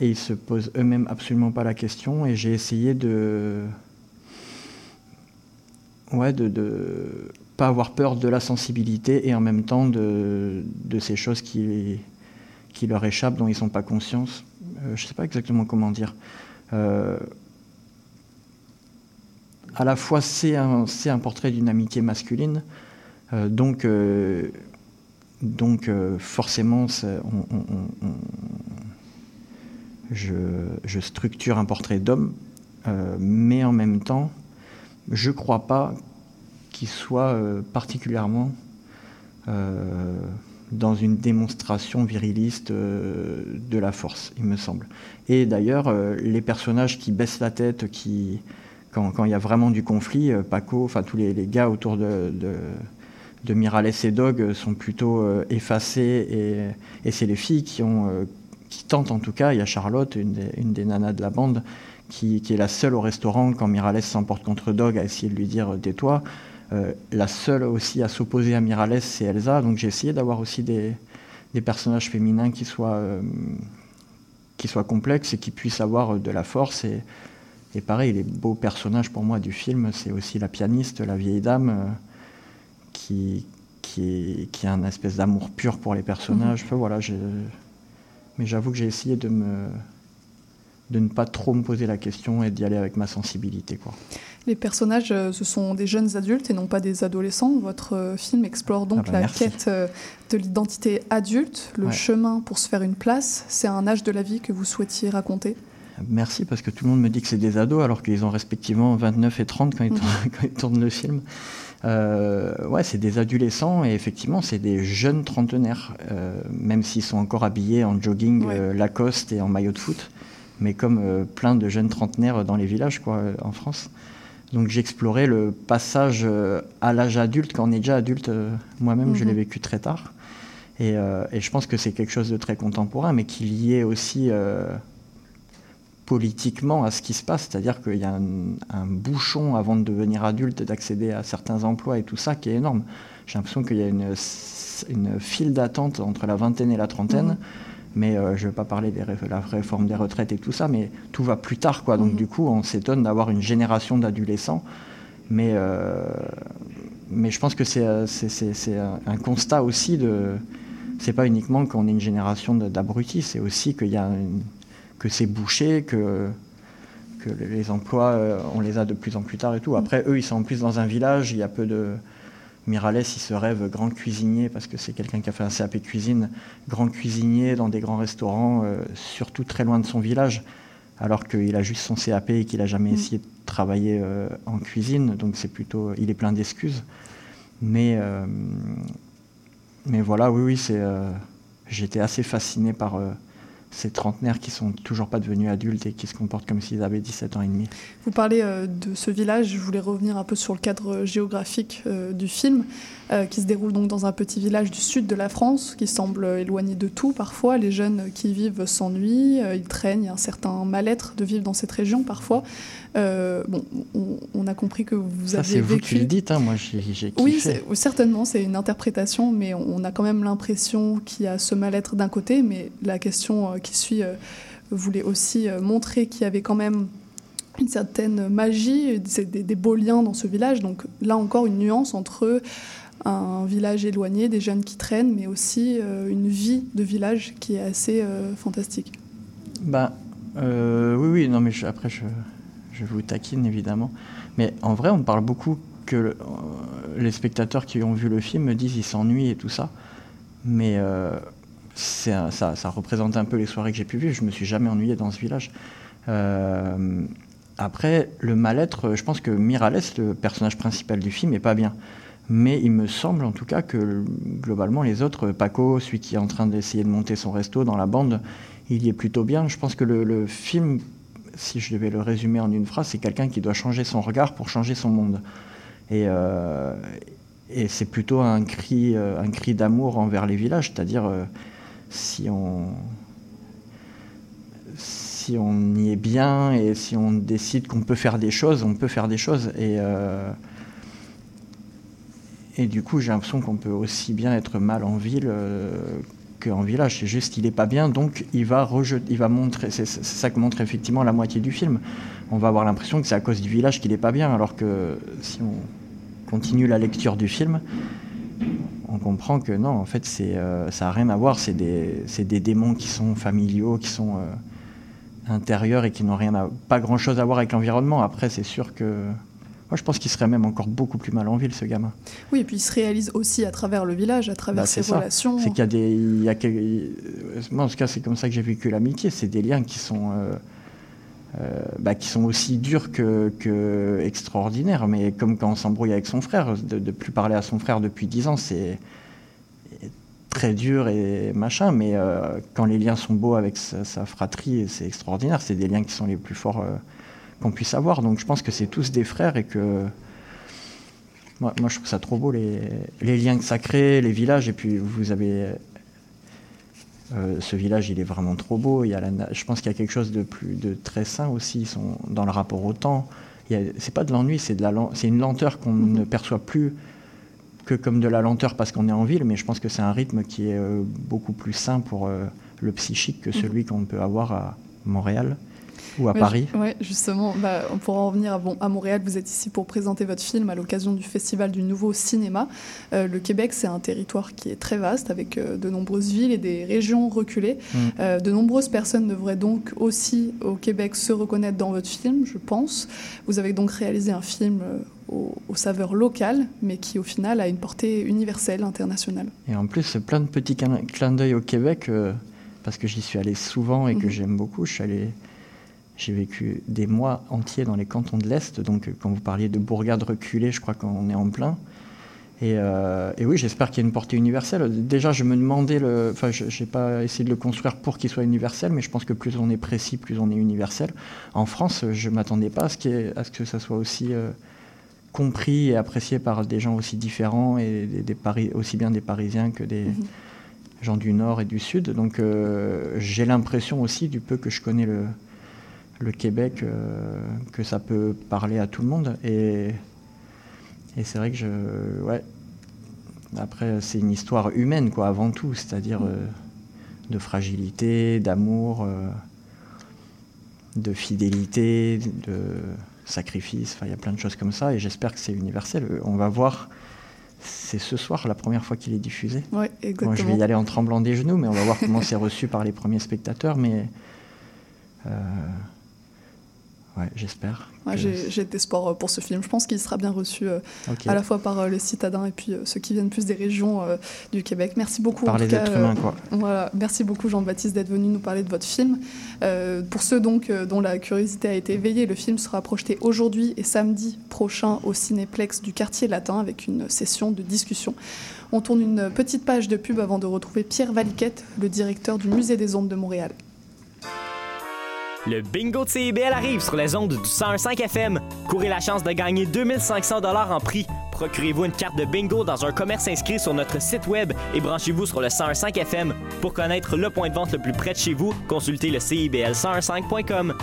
et ils se posent eux-mêmes absolument pas la question. Et j'ai essayé de. Ouais, de, de pas avoir peur de la sensibilité et en même temps de, de ces choses qui, qui leur échappent, dont ils ne sont pas conscients. je ne sais pas exactement comment dire à la fois c'est un, portrait d'une amitié masculine, euh, donc, euh, euh, forcément je, je, structure un portrait d'homme, mais en même temps, je ne crois pas qu'il soit particulièrement dans une démonstration viriliste de la force, il me semble. Et d'ailleurs, les personnages qui baissent la tête, qui, quand, il y a vraiment du conflit, euh, Paco, enfin tous les, gars autour de, de, et Dog euh, sont plutôt euh, effacés et, c'est les filles qui, tentent en tout cas. Il y a Charlotte, une des, nanas de la bande, qui, est la seule au restaurant quand Mirales s'emporte contre Dog à essayer de lui dire tais-toi. la seule aussi à s'opposer à Mirales, c'est Elsa. Donc j'ai essayé d'avoir aussi des, des, personnages féminins qui soient, qui soient complexes et qui puissent avoir de la force et, et pareil, les beaux personnages pour moi du film, c'est aussi la pianiste, la vieille dame, euh, qui, qui, qui, a un espèce d'amour pur pour les personnages. Mhm. voilà, mais j'avoue que j'ai essayé de, me, de ne pas trop me poser la question et d'y aller avec ma sensibilité. Quoi. Les personnages, euh, ce sont des jeunes adultes et non pas des adolescents. Votre euh, film explore donc ah bah la quête de l'identité adulte, le chemin pour se faire une place. C'est un âge de la vie que vous souhaitiez raconter? Merci, parce que tout le monde me dit que c'est des ados, alors qu'ils ont respectivement 29 et 30 (laughs) quand ils, tournent, le film. Euh, ouais, c'est des adolescents et effectivement, c'est des jeunes trentenaires, euh, même s'ils sont encore habillés en jogging euh, Lacoste et en maillot de foot, mais comme plein de jeunes trentenaires dans les villages, quoi, en France. Donc j'explorais le passage à l'âge adulte, quand on est déjà adulte. Moi-même, je l'ai Mhm. vécu très tard. Et, euh, et je pense que c'est quelque chose de très contemporain, mais qui lié aussi euh, politiquement à ce qui se passe. C'est-à-dire qu'il y a un, un bouchon avant de devenir adulte, d'accéder à certains emplois et tout ça qui est énorme. J'ai l'impression qu'il y a une, une file d'attente entre la vingtaine et la trentaine. Mhm. Mais euh, je ne veux pas parler de la réforme des retraites et tout ça, mais tout va plus tard. Quoi. Donc Mhm. du coup, on s'étonne d'avoir une génération d'adolescents. Mais, euh, mais je pense que c'est un, constat aussi de... C'est pas uniquement qu'on est une génération d'abrutis, c'est aussi qu'il y a une- que c'est bouché, que, que les emplois, euh, on les a de plus en plus tard et tout. Après, eux, ils sont en plus dans un village, il y a peu de... Miralles, il se rêve grand cuisinier parce que c'est quelqu'un qui a fait un CAP cuisine, grand cuisinier dans des grands restaurants, euh, surtout très loin de son village, alors qu'il a juste son CAP et qu'il n'a jamais Mm. essayé de travailler euh, en cuisine, donc c'est plutôt, il est plein d'excuses. Mais, euh, mais voilà, oui, oui, c'est, j'étais assez fasciné par ces trentenaires qui sont toujours pas devenus adultes et qui se comportent comme s'ils avaient 17 ans et demi. Vous parlez euh, de ce village, je voulais revenir un peu sur le cadre géographique euh, du film, euh, qui se déroule donc dans un petit village du sud de la France, qui semble éloigné de tout parfois. Les jeunes qui y vivent s'ennuient, ils traînent, il y a un certain mal-être de vivre dans cette région parfois. Euh, bon, on, on a compris que vous Ça, aviez c'est vous vécu... qui le dites, hein, moi j'ai. Oui, certainement, c'est une interprétation, mais on a quand même l'impression qu'il y a ce mal-être d'un côté, mais la question euh, qui suit euh, voulait aussi montrer qu'il y avait quand même une certaine magie, des, des- des beaux liens dans ce village. Donc là encore, une nuance entre un village éloigné, des jeunes qui traînent, mais aussi une vie de village qui est assez fantastique. Ben, euh, oui, oui, non, mais je- après, je, je vous taquine évidemment. Mais en vrai, on parle beaucoup que euh, les spectateurs qui ont vu le film me disent ils s'ennuient et tout ça. Mais euh, ça, représente un peu les soirées que j'ai pu vivre. Je me suis jamais ennuyé dans ce village. Euh, après, le mal-être, je pense que Miralles, le personnage principal du film, est pas bien. Mais il me semble en tout cas que globalement les autres, Paco, celui qui est en train d'essayer de monter son resto dans la bande, il y est plutôt bien. Je pense que le film, si je devais le résumer en une phrase, c'est quelqu'un qui doit changer son regard pour changer son monde. Et, euh, c'est plutôt un cri, euh, un cri d'amour envers les villages, c'est-à-dire euh, si on si on y est bien et si on décide qu'on peut faire des choses, on peut faire des choses. Et, et du coup, j'ai l'impression qu'on peut aussi bien être mal en ville qu'en village. C'est juste qu'il n'est pas bien, donc il va rejeter, il va montrer. C'est ça que montre effectivement la moitié du film. On va avoir l'impression que c'est à cause du village qu'il n'est pas bien, alors que si on continue la lecture du film, on comprend que non, en fait, euh, ça n'a rien à voir. C'est des, des démons qui sont familiaux, qui sont euh, intérieurs et qui n'ont rien à, pas grand chose à voir avec l'environnement. Après, c'est sûr que moi, je pense qu'il serait même encore beaucoup plus mal en ville, ce gamin. Oui, et puis il se réalise aussi à travers le village, à travers Bah, ses relations. C'est qu'il y a des. il y a euh, Moi, en tout cas, c'est comme ça que j'ai vécu l'amitié. C'est des liens qui sont. euh, euh, bah, qui sont aussi durs que, que extraordinaires. Mais comme quand on s'embrouille avec son frère, de ne plus parler à son frère depuis 10 ans, c'est très dur et machin. Mais euh, quand les liens sont beaux avec sa, sa fratrie, c'est extraordinaire. C'est des liens qui sont les plus forts euh, qu'on puisse avoir. Donc je pense que c'est tous des frères et que. Moi, moi, je trouve ça trop beau, les, les liens que ça crée, les villages. Et puis, vous avez. euh, ce village, il est vraiment trop beau. Il y a la je pense qu'il y a quelque chose de, plus, de très sain aussi. Ils sont dans le rapport au temps. C'est pas de l'ennui, c'est de la len- c'est une lenteur qu'on ne perçoit plus que comme de la lenteur parce qu'on est en ville, mais je pense que c'est un rythme qui est euh, beaucoup plus sain pour euh, le psychique que celui qu'on peut avoir à Montréal ou à Ouais, Paris. ouais, justement, bah, pour en revenir à, bon, à Montréal, vous êtes ici pour présenter votre film à l'occasion du Festival du Nouveau Cinéma. Euh, le Québec, c'est un territoire qui est très vaste, avec euh, de nombreuses villes et des régions reculées. Mm. Euh, de nombreuses personnes devraient donc aussi au Québec se reconnaître dans votre film, je pense. Vous avez donc réalisé un film aux, aux saveurs locales, mais qui au final a une portée universelle, internationale. Et en plus, plein de petits clin clins d'œil au Québec, euh, parce que j'y suis allé souvent et que Mhm. j'aime beaucoup. Je suis allé, j'ai vécu des mois entiers dans les cantons de l'Est. Donc, euh, quand vous parliez de bourgade reculée, je crois qu'on est en plein. Euh, et, oui, j'espère qu'il y a une portée universelle. Déjà, je me demandais, le, enfin, je n'ai pas essayé de le construire pour qu'il soit universel, mais je pense que plus on est précis, plus on est universel. En France, je ne m'attendais pas à ce, à ce, que ça soit aussi euh, compris et apprécié par des gens aussi différents, et des, Paris, aussi bien des Parisiens que des mhm. gens du Nord et du Sud. Donc euh, j'ai l'impression aussi, du peu que je connais le, le Québec, que ça peut parler à tout le monde. Et et c'est vrai que je. Ouais. Après, c'est une histoire humaine, quoi, avant tout, c'est-à-dire euh, de fragilité, d'amour, euh, de fidélité, de sacrifice. Enfin, il y a plein de choses comme ça, et j'espère que c'est universel. On va voir. C'est ce soir la première fois qu'il est diffusé. Ouais, exactement. Moi, je vais y aller en tremblant des genoux, mais on va voir comment c'est reçu par les premiers spectateurs. Mais euh, Ouais, j'espère. J'ai des espoirs euh, pour ce film. Je pense qu'il sera bien reçu euh, à la fois par euh, les citadins et puis ceux qui viennent plus des régions du Québec. Merci beaucoup. Par les êtres humains, quoi. Voilà. Merci beaucoup, Jean-Baptiste, d'être venu nous parler de votre film. pour ceux donc dont la curiosité a été éveillée, le film sera projeté aujourd'hui et samedi prochain au Cinéplex du Quartier Latin avec une session de discussion. On tourne une petite page de pub avant de retrouver Pierre Valiquette, le directeur du Musée des Ondes de Montréal. Le bingo de CIBL arrive sur les ondes du 101.5 FM. Courez la chance de gagner 2500 dollars en prix. Procurez-vous une carte de bingo dans un commerce inscrit sur notre site web et branchez-vous sur le 101.5 FM. Pour connaître le point de vente le plus près de chez vous, consultez le CIBL101.5.com.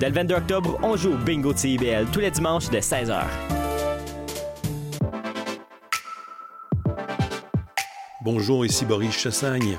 Dès le 22 octobre, on joue au bingo de CIBL tous les dimanches de 16h. Bonjour, ici Boris Chassagne.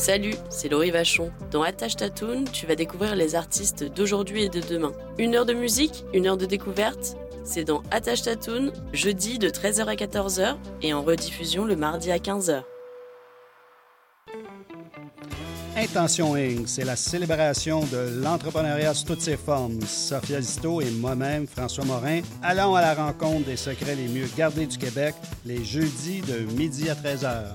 Salut, c'est Laurie Vachon. Dans Attache Tatoon, tu vas découvrir les artistes d'aujourd'hui et de demain. Une heure de musique, une heure de découverte. C'est dans Attache Tatoon, jeudi de 13h à 14h et en rediffusion le mardi à 15h. Intention Inc., c'est la célébration de l'entrepreneuriat sous toutes ses formes. Sophia Zito et moi-même, François Morin, allons à la rencontre des secrets les mieux gardés du Québec les jeudis de midi à 13h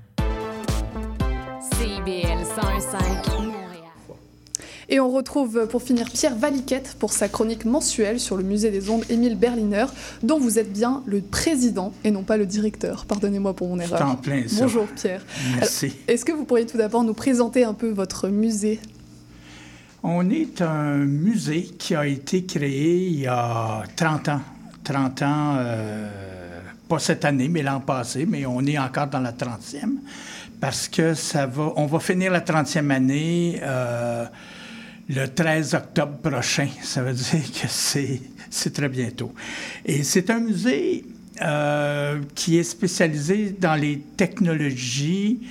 Et on retrouve pour finir Pierre Valiquette pour sa chronique mensuelle sur le musée des ondes Émile Berliner, dont vous êtes bien le président et non pas le directeur. Pardonnez-moi pour mon erreur. En plein Bonjour Pierre. Merci. Est-ce que vous pourriez tout d'abord nous présenter un peu votre musée? On est un musée qui a été créé il y a 30 ans. 30 ans, euh, pas cette année, mais l'an passé, mais on est encore dans la 30e parce que ça va, on va finir la 30e année. Euh, le 13 octobre prochain. Ça veut dire que c'est très bientôt. Et c'est un musée euh, qui est spécialisé dans les technologies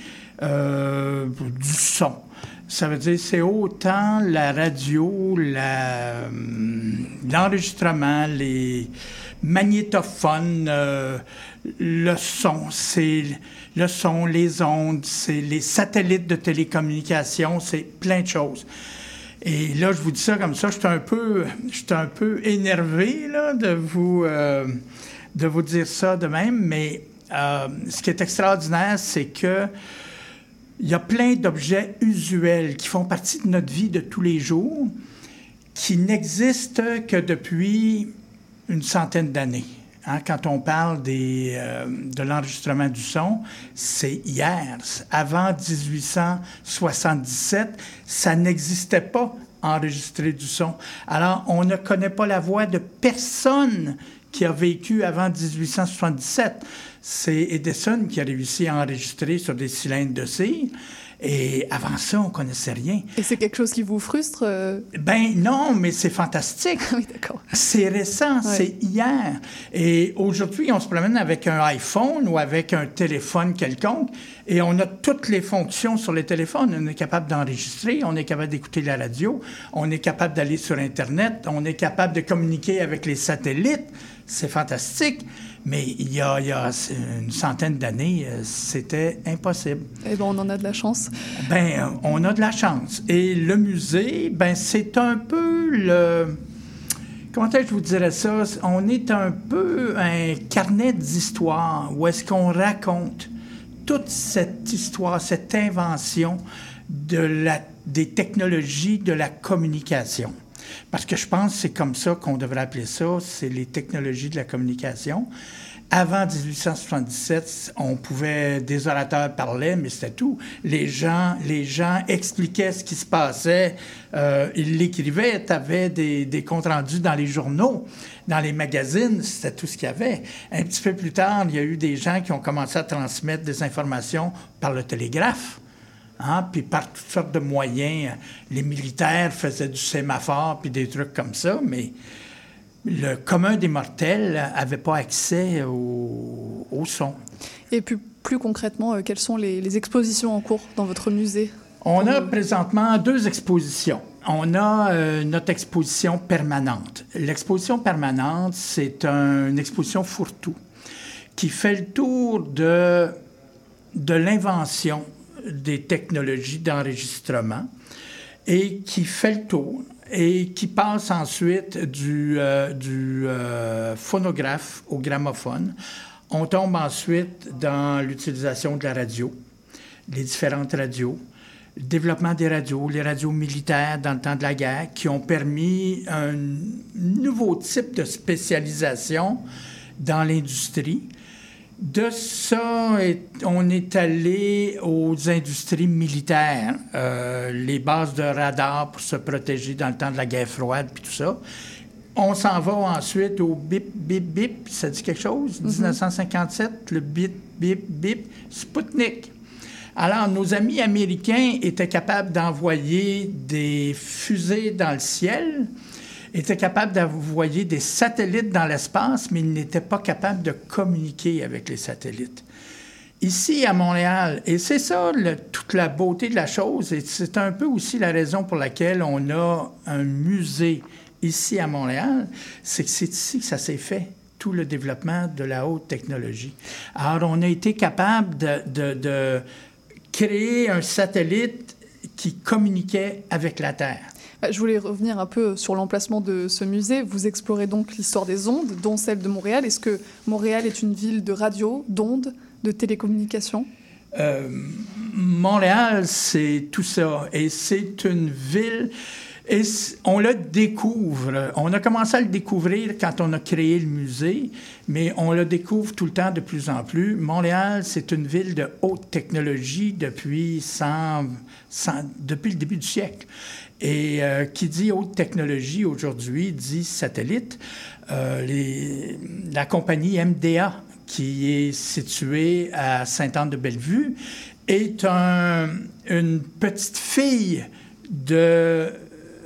euh, du son. Ça veut dire c'est autant la radio, euh, l'enregistrement, les magnétophones, le son, c'est le son, les ondes, c'est les satellites de télécommunication, c'est plein de choses. Et là, je vous dis ça comme ça, je suis un peu, un peu énervé là, de, vous, euh, de vous dire ça de même, mais euh, ce qui est extraordinaire, c'est que il y a plein d'objets usuels qui font partie de notre vie de tous les jours qui n'existent que depuis une centaine d'années. Hein, quand on parle des, euh, de l'enregistrement du son, c'est hier. Avant 1877, ça n'existait pas enregistrer du son. Alors, on ne connaît pas la voix de personne qui a vécu avant 1877. C'est Edison qui a réussi à enregistrer sur des cylindres de cire. Et avant ça, on connaissait rien. Et c'est quelque chose qui vous frustre euh? Ben non, mais c'est fantastique. (laughs) oui, d'accord. C'est récent, c'est hier. Et aujourd'hui, on se promène avec un iPhone ou avec un téléphone quelconque et on a toutes les fonctions sur les téléphones. On est capable d'enregistrer, on est capable d'écouter la radio, on est capable d'aller sur Internet, on est capable de communiquer avec les satellites. C'est fantastique. Mais il y a, il y a une centaine d'années, euh, c'était impossible. Eh bien, on en a de la chance. Ben, on a de la chance. Et le musée, ben, c'est un peu le... Comment est-ce que je vous dirais ça? On est un peu un carnet d'histoire où est-ce qu'on raconte toute cette histoire, cette invention de la, des technologies de la communication. Parce que je pense que c'est comme ça qu'on devrait appeler ça, c'est les technologies de la communication. Avant 1877, on pouvait, des orateurs parlaient, mais c'était tout. Les gens, les gens expliquaient ce qui se passait, euh, ils l'écrivaient, tu avais des, des, comptes rendus dans les journaux, dans les magazines, c'était tout ce qu'il y avait. Un petit peu plus tard, il y a eu des gens qui ont commencé à transmettre des informations par le télégraphe. Hein, puis par toutes sortes de moyens. Les militaires faisaient du sémaphore, puis des trucs comme ça, mais le commun des mortels n'avait pas accès au, au, son. Et puis, plus concrètement, euh, quelles sont les, les, expositions en cours dans votre musée? On a présentement deux expositions. On a euh, notre exposition permanente. L'exposition permanente, c'est un, une exposition fourre-tout qui fait le tour de, de l'invention des technologies d'enregistrement et qui fait le tour et qui passe ensuite du, euh, euh, phonographe au gramophone. On tombe ensuite dans l'utilisation de la radio, les différentes radios, le développement des radios, les radios militaires dans le temps de la guerre, qui ont permis un nouveau type de spécialisation dans l'industrie de ça, on est allé aux industries militaires, euh, les bases de radar pour se protéger dans le temps de la guerre froide, puis tout ça. On s'en va ensuite au bip, bip, bip, ça dit quelque chose? 1957, le bip, bip, bip, Sputnik. Alors, nos amis américains étaient capables d'envoyer des fusées dans le ciel était capable d'envoyer des satellites dans l'espace, mais il n'était pas capable de communiquer avec les satellites. Ici, à Montréal, et c'est ça toute la beauté de la chose, et c'est un peu aussi la raison pour laquelle on a un musée ici à Montréal, c'est que c'est ici que ça s'est fait tout le développement de la haute technologie. Alors, on a été capable de créer un satellite qui communiquait avec la Terre. Je voulais revenir un peu sur l'emplacement de ce musée. Vous explorez donc l'histoire des ondes, dont celle de Montréal. Est-ce que Montréal est une ville de radio, d'ondes, de télécommunications? Euh, Montréal, c'est tout ça. Et c'est une ville... Et on le découvre. On a commencé à le découvrir quand on a créé le musée, mais on le découvre tout le temps de plus en plus. Montréal, c'est une ville de haute technologie depuis, 100, 100, depuis le début du siècle. Et euh, qui dit haute technologie aujourd'hui dit satellite. Euh, la compagnie MDA, qui est située à Sainte-Anne-de-Bellevue, est un, une petite fille de,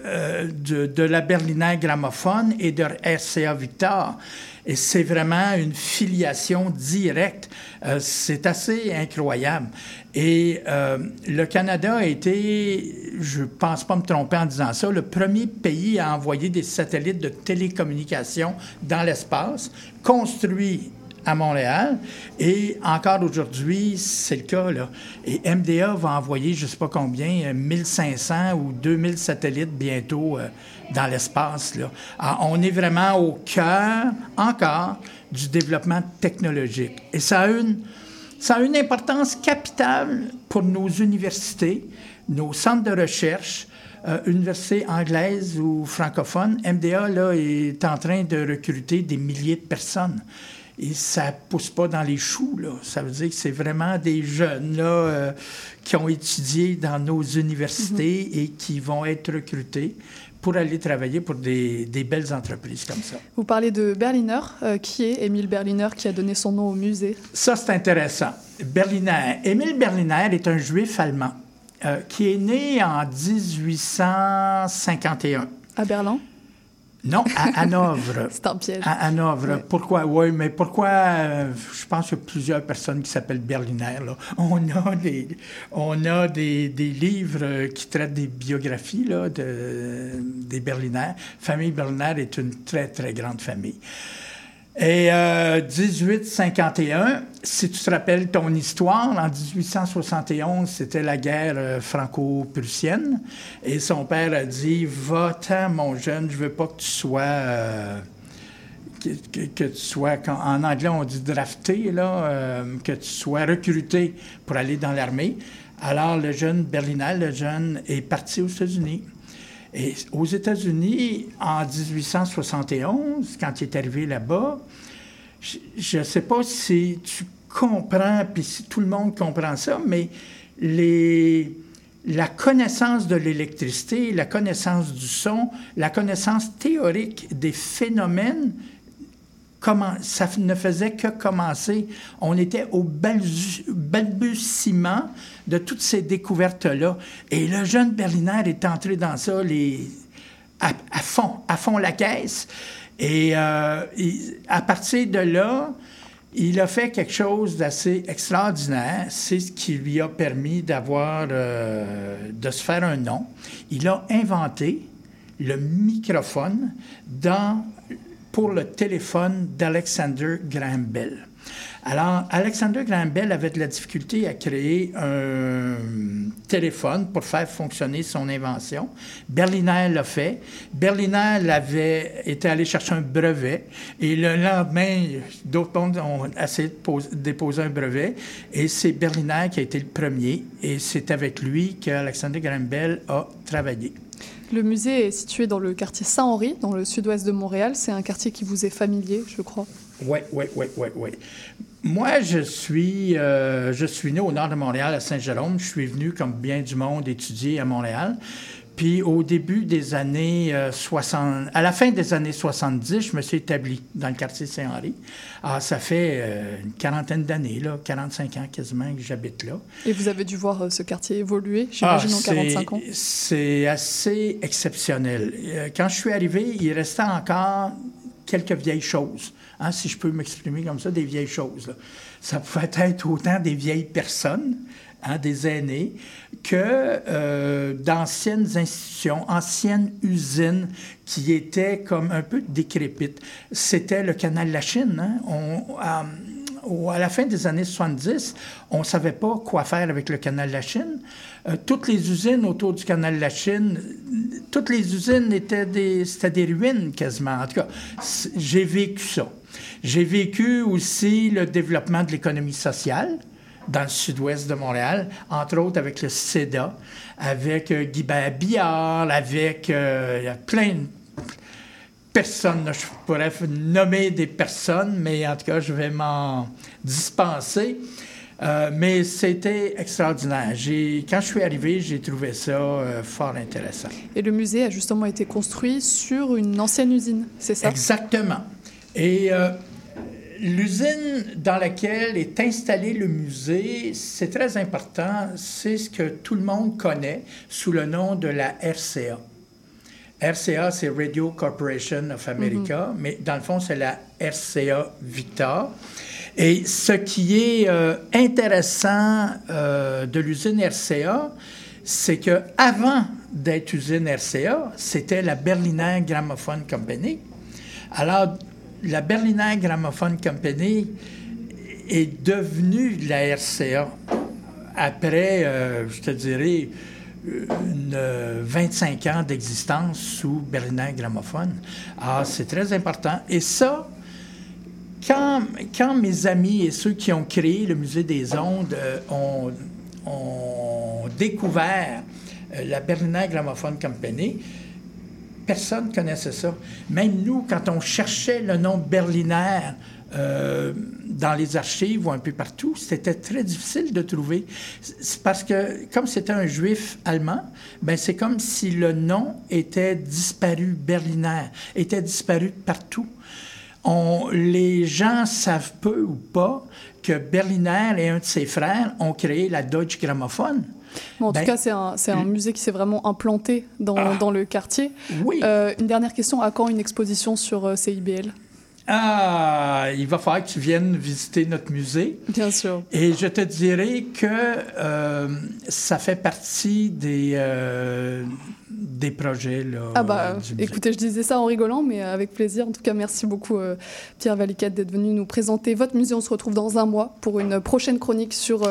euh, de, la Berliner Gramophone et de RCA Victor. Et c'est vraiment une filiation directe. Euh, c'est assez incroyable. Et euh, le Canada a été, je ne pense pas me tromper en disant ça, le premier pays à envoyer des satellites de télécommunication dans l'espace, construit à Montréal. Et encore aujourd'hui, c'est le cas. Là. Et MDA va envoyer, je ne sais pas combien, 1500 ou 2000 satellites bientôt euh, dans l'espace. Alors, on est vraiment au cœur, encore, du développement technologique. Et ça a une, ça a une importance capitale pour nos universités, nos centres de recherche, euh, universités anglaises ou francophones. MDA là, est en train de recruter des milliers de personnes. Et ça pousse pas dans les choux. Là. Ça veut dire que c'est vraiment des jeunes là, euh, qui ont étudié dans nos universités Mhm. et qui vont être recrutés pour aller travailler pour des, des belles entreprises comme ça. Vous parlez de Berliner. Euh, qui est Émile Berliner qui a donné son nom au musée? Ça, c'est intéressant. Berliner. Émile Berliner est un juif allemand euh, qui est né en 1851. À Berlin? Non, à Hanovre. (laughs) C'est un piège. À Hanovre. Pourquoi? Oui, mais pourquoi? euh, je pense qu'il y a plusieurs personnes qui s'appellent Berliner. là. On a, des, on a des, des livres qui traitent des biographies là, de, des Berliner. Famille Berliner est une très, très grande famille. Et euh, 1851, si tu te rappelles ton histoire, en 1871, c'était la guerre euh, franco-prussienne. Et son père a dit Va-t'en, mon jeune, je veux pas que tu sois. euh, que, tu sois, en anglais on dit drafté, là, euh, que tu sois recruté pour aller dans l'armée. Alors le jeune Berlinal, le jeune, est parti aux États-Unis. Et aux États-Unis, en 1871, quand il est arrivé là-bas, je ne sais pas si tu comprends, puis si tout le monde comprend ça, mais la connaissance de l'électricité, la connaissance du son, la connaissance théorique des phénomènes, ça ne faisait que commencer. On était au balbutiement de toutes ces découvertes-là. Et le jeune Berliner est entré dans ça à, fond, à fond la caisse. Et euh, à partir de là, il a fait quelque chose d'assez extraordinaire. C'est ce qui lui a permis d'avoir, euh, de se faire un nom. Il a inventé le microphone dans, pour le téléphone d'Alexander Graham Bell. Alors, Alexander Graham Bell avait de la difficulté à créer un téléphone pour faire fonctionner son invention. Berliner l'a fait. Berliner l'avait été allé chercher un brevet et le lendemain, d'autres mondes ont essayé de pose- déposer un brevet et c'est Berliner qui a été le premier et c'est avec lui qu'Alexander Graham Bell a travaillé. Le musée est situé dans le quartier Saint-Henri, dans le sud-ouest de Montréal. C'est un quartier qui vous est familier, je crois. Oui, oui, oui, oui, oui. Moi, je suis, euh, je suis né au nord de Montréal, à Saint-Jérôme. Je suis venu, comme bien du monde, étudier à Montréal. Puis au début des années euh, 60, à la fin des années 70, je me suis établi dans le quartier Saint-Henri. Alors, ça fait euh, une quarantaine d'années, là, 45 ans quasiment que j'habite là. Et vous avez dû voir euh, ce quartier évoluer, j'imagine, Ah, en 45 ans? c'est- assez exceptionnel. Euh, Quand je suis arrivé, il restait encore quelques vieilles choses. hein, si je peux m'exprimer comme ça, des vieilles choses. là. Ça pouvait être autant des vieilles personnes, hein, des aînés, que euh, d'anciennes institutions, anciennes usines qui étaient comme un peu décrépites. C'était le canal de la Chine. hein. On, à- la fin des années 70, on ne savait pas quoi faire avec le canal de la Chine. Euh, toutes les usines autour du canal de la Chine, euh, toutes les usines étaient des, c'était des ruines quasiment. En tout cas, j'ai vécu ça. J'ai vécu aussi le développement de l'économie sociale dans le sud-ouest de Montréal, entre autres avec le CEDA, avec euh, Guibert Billard, avec euh, plein de personnes. Je pourrais nommer des personnes, mais en tout cas, je vais m'en dispenser. Euh, mais c'était extraordinaire. Quand je suis arrivé, j'ai trouvé ça euh, fort intéressant. Et le musée a justement été construit sur une ancienne usine, c'est ça? Exactement. Et euh, l'usine dans laquelle est installé le musée, c'est très important, c'est ce que tout le monde connaît sous le nom de la RCA. RCA, c'est Radio Corporation of America, mais dans le fond, c'est la RCA Victor. Et ce qui est euh, intéressant euh, de l'usine RCA, c'est que avant d'être usine RCA, c'était la Berliner Gramophone Company. Alors, la Berliner Gramophone Company est devenue la RCA après, euh, je te dirais, une, euh, 25 ans d'existence sous Berliner Gramophone. Alors, c'est très important. Et ça, quand, mes amis et ceux qui ont créé le Musée des Ondes euh, ont, ont découvert euh, la Berliner Gramophone Company, personne connaissait ça. Même nous, quand on cherchait le nom Berliner euh, dans les archives ou un peu partout, c'était très difficile de trouver. C'est parce que, comme c'était un juif allemand, ben c'est comme si le nom était disparu, Berliner, était disparu partout. On, les gens savent peu ou pas que Berliner et un de ses frères ont créé la Deutsche Grammophon. Bon, en Ben, tout cas, c'est un, un musée qui s'est vraiment implanté dans, Ah. dans le quartier. Oui. Euh, une dernière question, à quand une exposition sur euh, CIBL Ah, il va falloir que tu viennes visiter notre musée. Bien sûr. Et je te dirais que euh, ça fait partie des, euh, des projets. Là, Ah bah, du musée. écoutez, je disais ça en rigolant, mais avec plaisir. En tout cas, merci beaucoup, euh, Pierre Valiquette, d'être venu nous présenter votre musée. On se retrouve dans un mois pour une prochaine chronique sur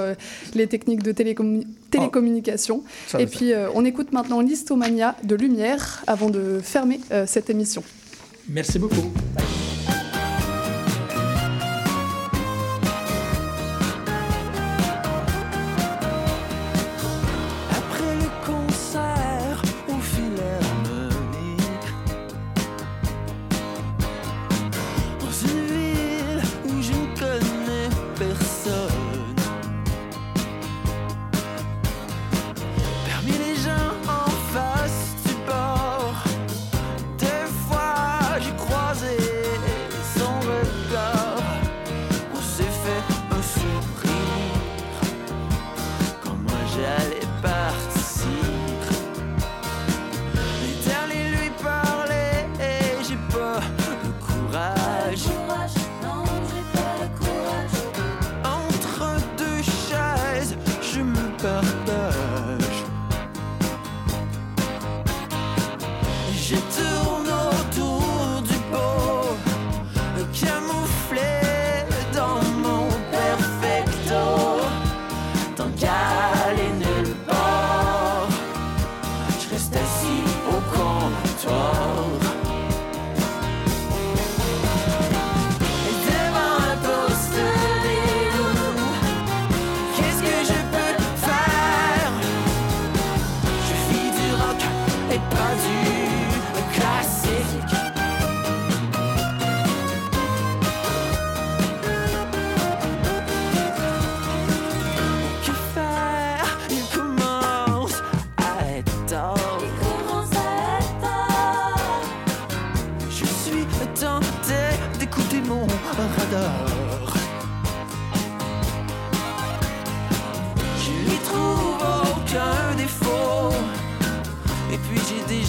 les techniques de télécommu- télécommunication. ça va Et puis, euh, on écoute maintenant Listomania de Lumière avant de fermer euh, cette émission. Merci beaucoup.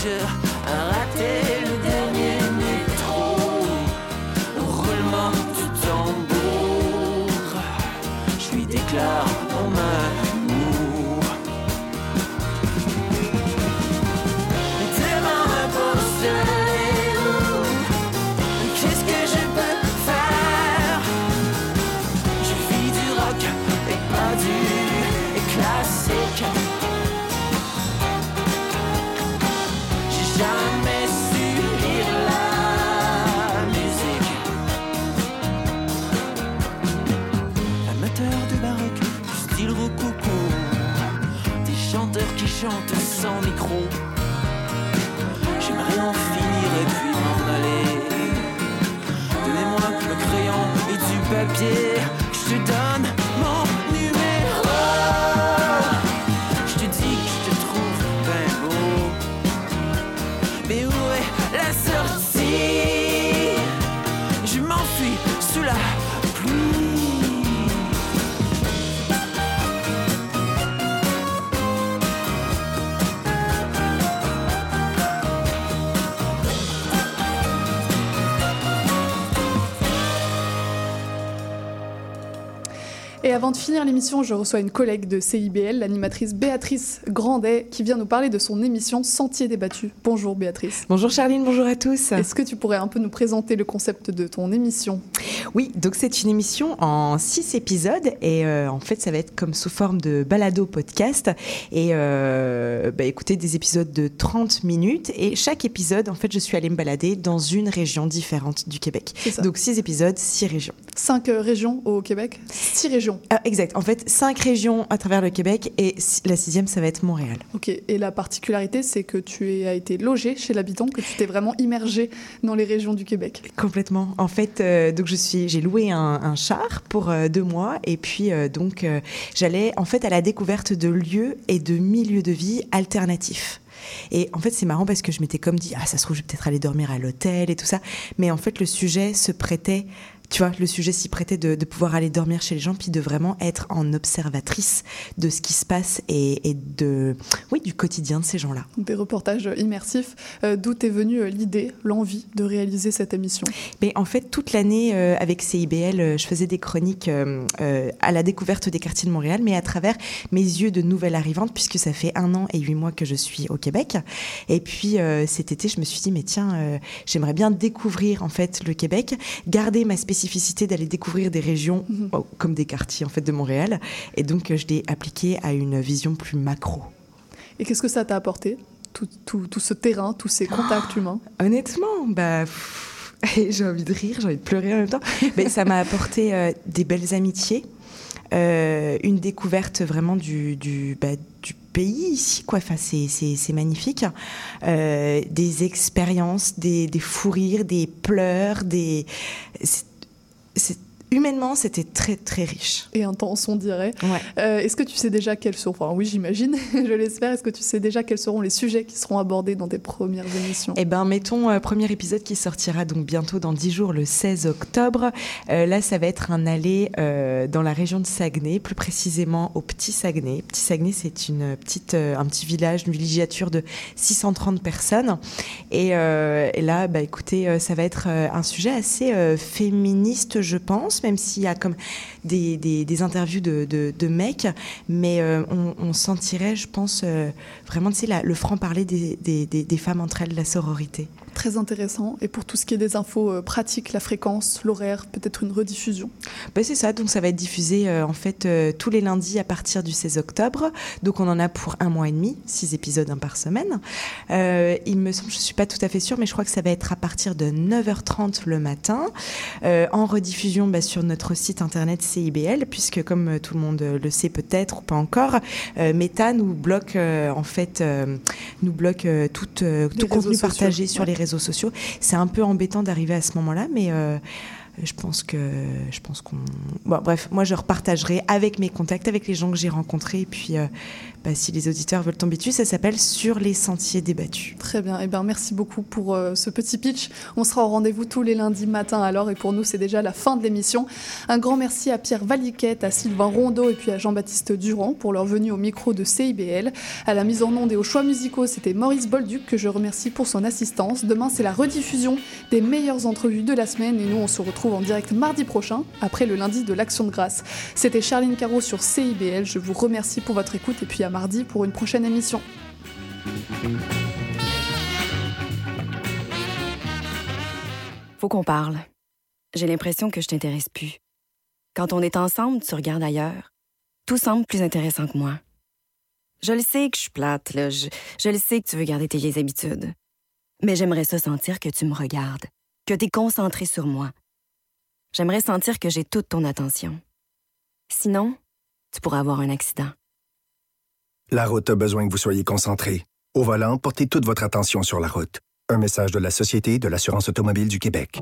J'ai avant de finir l'émission, je reçois une collègue de CIBL, l'animatrice Béatrice Grandet, qui vient nous parler de son émission Sentier débattu. Bonjour Béatrice. Bonjour Charline, bonjour à tous. Est-ce que tu pourrais un peu nous présenter le concept de ton émission? Oui, donc c'est une émission en six épisodes et euh, en fait ça va être comme sous forme de balado podcast et euh, bah, écoutez des épisodes de 30 minutes et chaque épisode en fait je suis allée me balader dans une région différente du Québec. Donc six épisodes, six régions. Cinq euh, régions au Québec? Six régions Ah, exact. En fait, cinq régions à travers le Québec et la sixième, ça va être Montréal. Ok, et la particularité, c'est que tu as été logé chez l'habitant, que tu t'es vraiment immergé dans les régions du Québec. Complètement. En fait, euh, donc je suis, j'ai loué un, un char pour euh, deux mois et puis euh, donc j'allais en fait à la découverte de lieux et de milieux de vie alternatifs. Et en fait, c'est marrant parce que je m'étais comme dit, ah, ça se trouve, je vais peut-être aller dormir à l'hôtel et tout ça. Mais en fait, le sujet se prêtait, tu vois, le sujet s'y prêtait de, de pouvoir aller dormir chez les gens, puis de vraiment être en observatrice de ce qui se passe et, et de, oui, du quotidien de ces gens-là. Des reportages immersifs. Euh, D'où est venue euh, l'idée, l'envie de réaliser cette émission? Mais en fait, toute l'année, euh, avec CIBL, je faisais des chroniques euh, à la découverte des quartiers de Montréal, mais à travers mes yeux de nouvelle arrivante, puisque ça fait un an et huit mois que je suis au Québec. Et puis cet été, je me suis dit, mais tiens, j'aimerais bien découvrir en fait le Québec, garder ma spécificité d'aller découvrir des régions oh, comme des quartiers en fait de Montréal. Et donc, euh, je l'ai appliqué à une vision plus macro. Et qu'est-ce que ça t'a apporté tout, tout- tout ce terrain, tous ces contacts humains? Honnêtement, bah, (laughs) j'ai envie de rire, j'ai envie de pleurer en même temps. Mais ça m'a apporté euh, des belles amitiés, euh, une découverte vraiment du, du, bah, du pays ici, quoi. Enfin, c'est, c'est, c'est magnifique. Euh, des expériences, des, des fous rires, des pleurs, des. C'est- humainement, c'était très très riche. Et intense, on dirait. Ouais. Euh, Est-ce que tu sais déjà quels seront, enfin oui j'imagine, (laughs) je l'espère, est-ce que tu sais déjà quels seront les sujets qui seront abordés dans tes premières émissions? Eh ben, mettons euh, premier épisode qui sortira donc bientôt dans 10 jours, le 16 octobre. Euh, là, ça va être un aller dans la région de Saguenay, plus précisément au Petit Saguenay. Petit Saguenay, c'est une petite, un petit village, une villégiature de 630 personnes. Et, et là, bah, écoutez, ça va être un sujet assez féministe, je pense, même s'il y a comme des, interviews de, de, mecs, mais euh, on, sentirait, je pense, euh, vraiment, le franc-parler des, des femmes entre elles, la sororité. Très intéressant. Et pour tout ce qui est des infos euh, pratiques, la fréquence, l'horaire, peut-être une rediffusion. Ben, c'est ça, donc ça va être diffusé euh, en fait euh, tous les lundis à partir du 16 octobre. Donc on en a pour un mois et demi, six épisodes un par semaine. Euh, il me semble, je suis pas tout à fait sûre, mais je crois que ça va être à partir de 9h30 le matin, en rediffusion bah, sur notre site internet CIBL, puisque comme tout le monde le sait peut-être ou pas encore, Meta nous bloque en fait nous bloque euh, tout, contenu partagé sur les réseaux C'est un peu embêtant d'arriver à ce moment-là, mais euh, je pense que je pense qu'on bref moi je repartagerai avec mes contacts avec les gens que j'ai rencontrés puis euh, bah, si les auditeurs veulent tomber dessus ça s'appelle sur les sentiers débattus Très bien. Eh ben, merci beaucoup pour euh, ce petit pitch. On sera au rendez-vous tous les lundis matin alors. Et pour nous, c'est déjà la fin de l'émission. Un grand merci à Pierre Valiquette, à Sylvain Rondeau et puis à Jean-Baptiste Durand pour leur venue au micro de CIBL. À la mise en onde et aux choix musicaux, c'était Maurice Bolduc que je remercie pour son assistance. Demain, c'est la rediffusion des meilleures entrevues de la semaine. Et nous, on se retrouve en direct mardi prochain, après le lundi de l'Action de grâce. C'était Charline Caro sur CIBL. Je vous remercie pour votre écoute et puis à mardi pour une prochaine émission. Faut qu'on parle. J'ai l'impression que je t'intéresse plus. Quand on est ensemble, tu regardes ailleurs. Tout semble plus intéressant que moi. Je le sais que je suis plate. Je, je le sais que tu veux garder tes vieilles habitudes. Mais j'aimerais ça sentir que tu me regardes, que tu es concentré sur moi. J'aimerais sentir que j'ai toute ton attention. Sinon, tu pourrais avoir un accident. La route a besoin que vous soyez concentré. Au volant, portez toute votre attention sur la route. Un message de la Société de l'assurance automobile du Québec.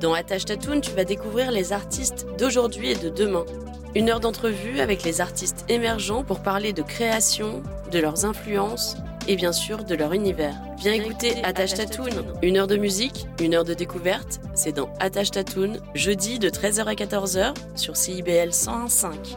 Dans Attache Tatoune, tu vas découvrir les artistes d'aujourd'hui et de demain. Une heure d'entrevue avec les artistes émergents pour parler de création, de leurs influences et bien sûr de leur univers. Viens écouter Attache Tatoune. Une heure de musique, une heure de découverte, c'est dans Attache Tatoune, jeudi de 13h à 14h sur CIBL 101.5.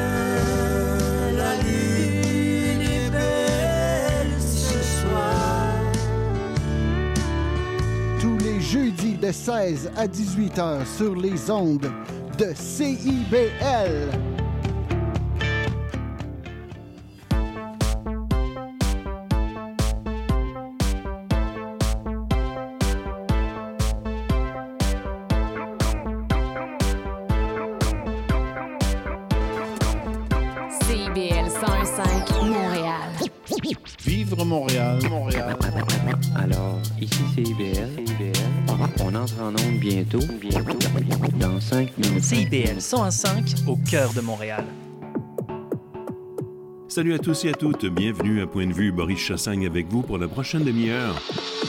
de 16 à 18 heures sur les ondes de CIBL. CIBL 101.5 Montréal. Vivre Montréal, Montréal. Alors, ici c'est IBL. On entre en onde bientôt. Bientôt. Dans 5 minutes. CIBL 101.5 au cœur de Montréal. Salut à tous et à toutes, bienvenue à Point de vue, Boris Chassagne avec vous pour la prochaine demi-heure.